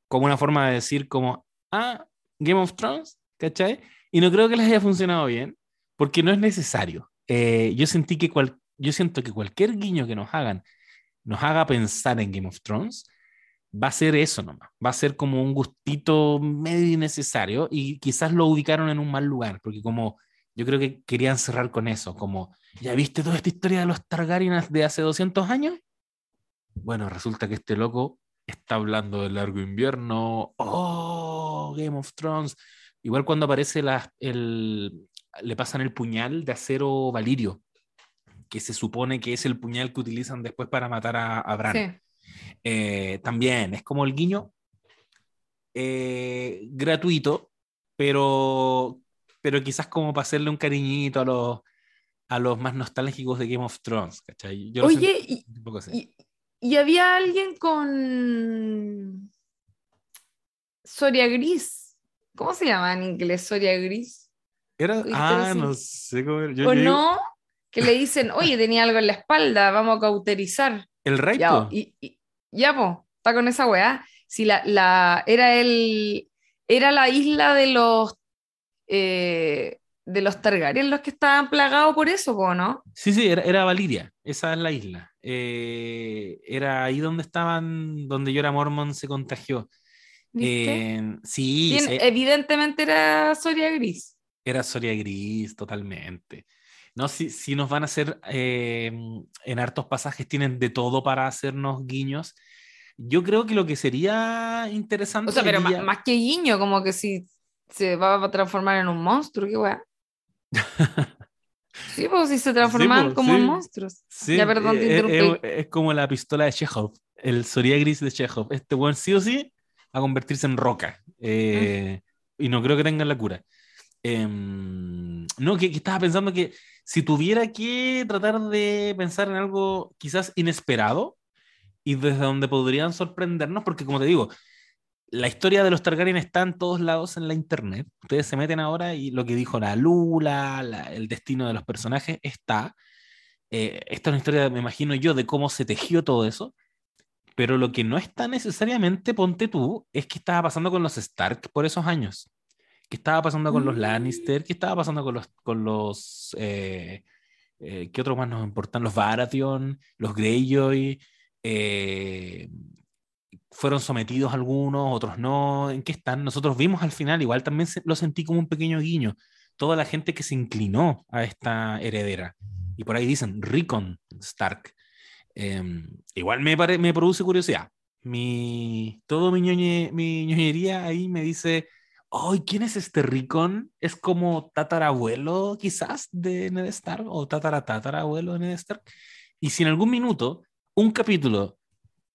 C: como una forma de decir como, ah, Game of Thrones, ¿cachai? Y no creo que les haya funcionado bien, porque no es necesario. Eh, yo sentí que cual, yo siento que cualquier guiño que nos hagan nos haga pensar en Game of Thrones, va a ser eso nomás, va a ser como un gustito medio innecesario y quizás lo ubicaron en un mal lugar, porque como yo creo que querían cerrar con eso, como, ¿ya viste toda esta historia de los Targaryen de hace 200 años? Bueno, resulta que este loco está hablando del largo invierno, oh, Game of Thrones, igual cuando aparece la, el, le pasan el puñal de acero Valirio, que se supone que es el puñal que utilizan después para matar a, a Bran. Eh, también es como el guiño eh, gratuito, pero pero quizás como para hacerle un cariñito a los, a los más nostálgicos de Game of Thrones, ¿cachai? Yo
B: Oye, y,
C: un poco así.
B: y- y había alguien con Soria Gris. ¿Cómo se llama en inglés Soria Gris?
C: Era,
B: ¿Viste
C: ah,
B: así?
C: no sé cómo era. Yo-
B: ¿O no? Que le dicen, oye, tenía algo en la espalda, vamos a cauterizar.
C: El rey,
B: Ya,
C: po.
B: y, y- ya, po, está con esa weá. Si la, la, era el, era la isla de los, eh, de los Targaryen los que estaban plagados por eso, po, ¿no?
C: Sí, sí, era, era Valiria, esa es la isla. Eh, era ahí donde estaban, donde Jorah Mormont se contagió.
B: ¿Viste?
C: Eh, sí,
B: Bien,
C: sí,
B: evidentemente era Soria Gris.
C: era Soria Gris, totalmente. No, si, si nos van a hacer eh, en hartos pasajes, tienen de todo para hacernos guiños. Yo creo que lo que sería interesante.
B: O sea, pero
C: sería-
B: más, más que guiño, como que si se va a transformar en un monstruo, qué weá. [LAUGHS] Sí, pues si se transforman
C: po,
B: como en
C: sí.
B: monstruos.
C: Sí,
B: Ya, perdón, te
C: eh, eh, eh, es como la pistola de Chekhov, el Soria Gris de Chekhov. Este buen sí o sí a convertirse en roca. Eh, Y no creo que tengan la cura. Em, no, que, que estaba pensando que si tuviera que tratar de pensar en algo quizás inesperado y desde donde podrían sorprendernos, porque como te digo, la historia de los Targaryen está en todos lados en la internet. Ustedes se meten ahora y lo que dijo la Lula, la- el destino de los personajes está. Eh, esta es una historia, me imagino yo, de cómo se tejió todo eso. Pero lo que no está necesariamente, ponte tú, es qué estaba pasando con los Stark por esos años. ¿Qué estaba pasando con los
B: Mm.
C: Lannister? ¿Qué estaba pasando con los, con los eh, eh, ¿qué otros más nos importan? Los Baratheon, los Greyjoy, eh, fueron sometidos algunos, otros no. ¿En qué están? Nosotros vimos al final, igual también lo sentí como un pequeño guiño, toda la gente que se inclinó a esta heredera. Y por ahí dicen, Rickon Stark. Em, igual me, pare- me produce curiosidad. Mi, todo mi, ñoñe- mi ñoñería ahí me dice, ¡ay! ¿quién es este Rickon? ¿Es como tatarabuelo quizás de Ned Stark o tataratatarabuelo de Ned Stark? Y si en algún minuto un capítulo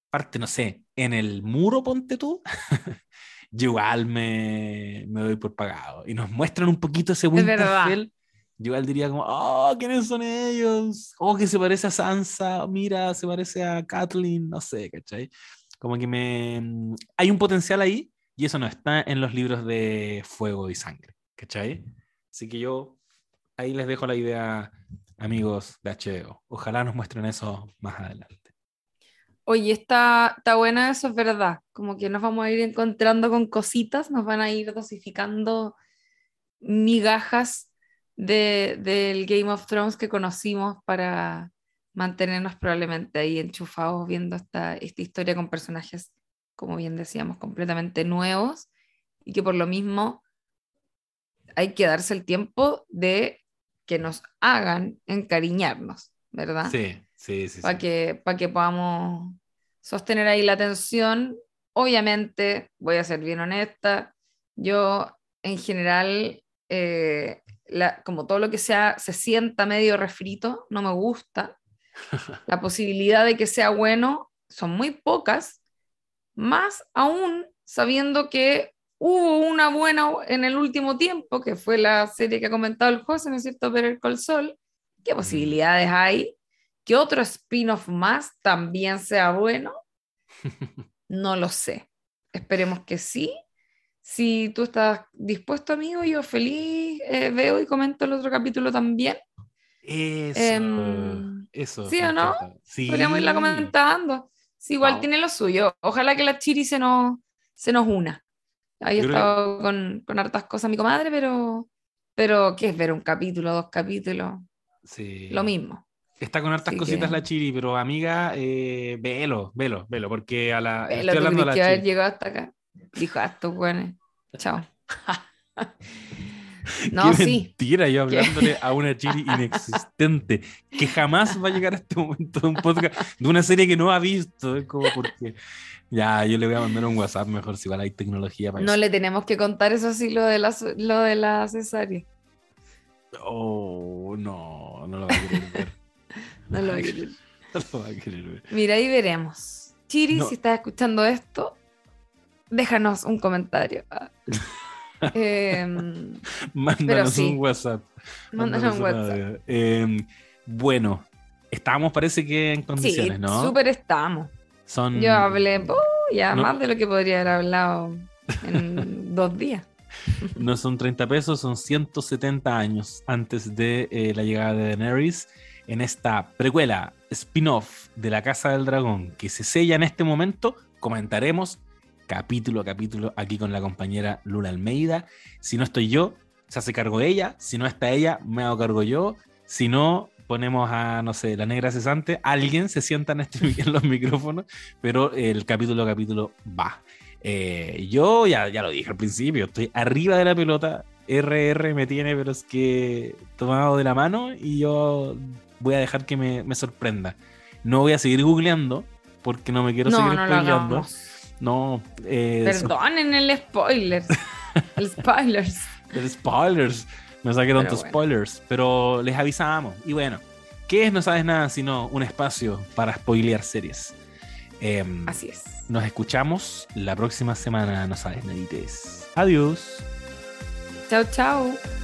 C: parte, no sé, en el muro, ponte tú, [LAUGHS] yo igual me, me doy por pagado. Y nos muestran un poquito ese. Winterfell. Yo igual diría como, oh, ¿quiénes son ellos? Oh, que se parece a Sansa, mira, se parece a Kathleen, no sé, ¿cachai? Como que me... Hay un potencial ahí y eso no está en los libros de Fuego y Sangre, ¿cachai? Así que yo ahí les dejo la idea, amigos de HBO. Ojalá nos muestren eso más adelante.
B: Oye, está, está buena eso, es verdad. Como que nos vamos a ir encontrando con cositas, nos van a ir dosificando migajas de, del Game of Thrones que conocimos para mantenernos probablemente ahí enchufados viendo esta historia con personajes, como bien decíamos, completamente nuevos y que por lo mismo hay que darse el tiempo de que nos hagan encariñarnos, ¿verdad?
C: Sí, sí, sí.
B: para
C: sí.
B: que, pa' que podamos sostener ahí la atención. Obviamente, voy a ser bien honesta, yo en general, eh, la- como todo lo que sea, se sienta medio refrito, no me gusta. [LAUGHS] La posibilidad de que sea bueno son muy pocas, más aún sabiendo que hubo una buena en el último tiempo, que fue la serie que ha comentado el José, ¿no es cierto? Better Call Saul. ¿Qué posibilidades hay? que otro spin-off más también sea bueno, [LAUGHS] no lo sé. Esperemos que sí. Si tú estás dispuesto, amigo, yo feliz eh, veo y comento el otro capítulo también.
C: Eso,
B: Em,
C: eso.
B: ¿sí o no?
C: Sí.
B: Podríamos irla comentando. Sí, igual
C: Vamos.
B: tiene lo suyo. Ojalá que la Chiri se nos, se nos una. Ahí he estado con, con hartas cosas mi comadre, pero, pero ¿qué es ver un capítulo, dos capítulos?
C: Sí.
B: Lo mismo.
C: Está con hartas
B: Así
C: cositas
B: que-
C: la Chiri, pero amiga, eh, velo, velo, velo, porque a la.
B: Velo,
C: estoy
B: ¿tú
C: hablando a la
B: que haber
C: Chiri.
B: llegado hasta acá? Dijo, ah, estos buenos. [LAUGHS] [LAUGHS] Chao.
C: Qué
B: no, sí.
C: mentira, yo hablándole [LAUGHS] a una Chiri inexistente, que jamás va a llegar a este momento de un podcast, de una serie que no ha visto. Es como porque. Ya, yo le voy a mandar un WhatsApp mejor si igual hay tecnología para
B: No
C: eso.
B: le tenemos que contar eso sí, lo de la, lo de la cesárea.
C: Oh, no, no lo va a querer ver. [LAUGHS]
B: No lo va a querer.
C: No lo va a querer ver.
B: Mira, ahí veremos. Chiri,
C: No.
B: si estás escuchando esto, déjanos un comentario. Em,
C: Mándanos
B: sí.
C: un WhatsApp.
B: Mándanos un
C: un
B: WhatsApp.
C: Eh, bueno, estamos, parece que en
B: Sí,
C: condiciones, ¿no?
B: súper estamos.
C: Son,
B: Yo hablé oh, ya
C: No.
B: más de lo que podría haber hablado en [LAUGHS] dos días.
C: No son 30 pesos, son 170 años antes de eh, la llegada de Daenerys en esta precuela, spin-off de la Casa del Dragón que se sella en este momento. Comentaremos capítulo a capítulo aquí con la compañera Lula Almeida. Si no estoy yo, se hace cargo ella. Si no está ella, me hago cargo yo. Si no, ponemos a, no sé, la negra cesante. Alguien se sienta en, este, [LAUGHS] en los micrófonos, pero el capítulo a capítulo va. Eh, yo ya, ya lo dije al principio, estoy arriba de la pelota. RR me tiene, pero es que tomado de la mano y yo voy a dejar que me, me sorprenda. No voy a seguir googleando porque no me quiero
B: No,
C: seguir
B: no.
C: No, eh,
B: Perdonen el spoiler. el spoilers. [LAUGHS]
C: el spoilers. Me saqué tantos
B: bueno.
C: spoilers, pero les avisamos. Y bueno, ¿qué es No Sabes Nada sino un espacio para spoilear series? Em,
B: Así es.
C: Nos escuchamos la próxima semana, No Sabes Nadites. Adiós.
B: Chao, chao.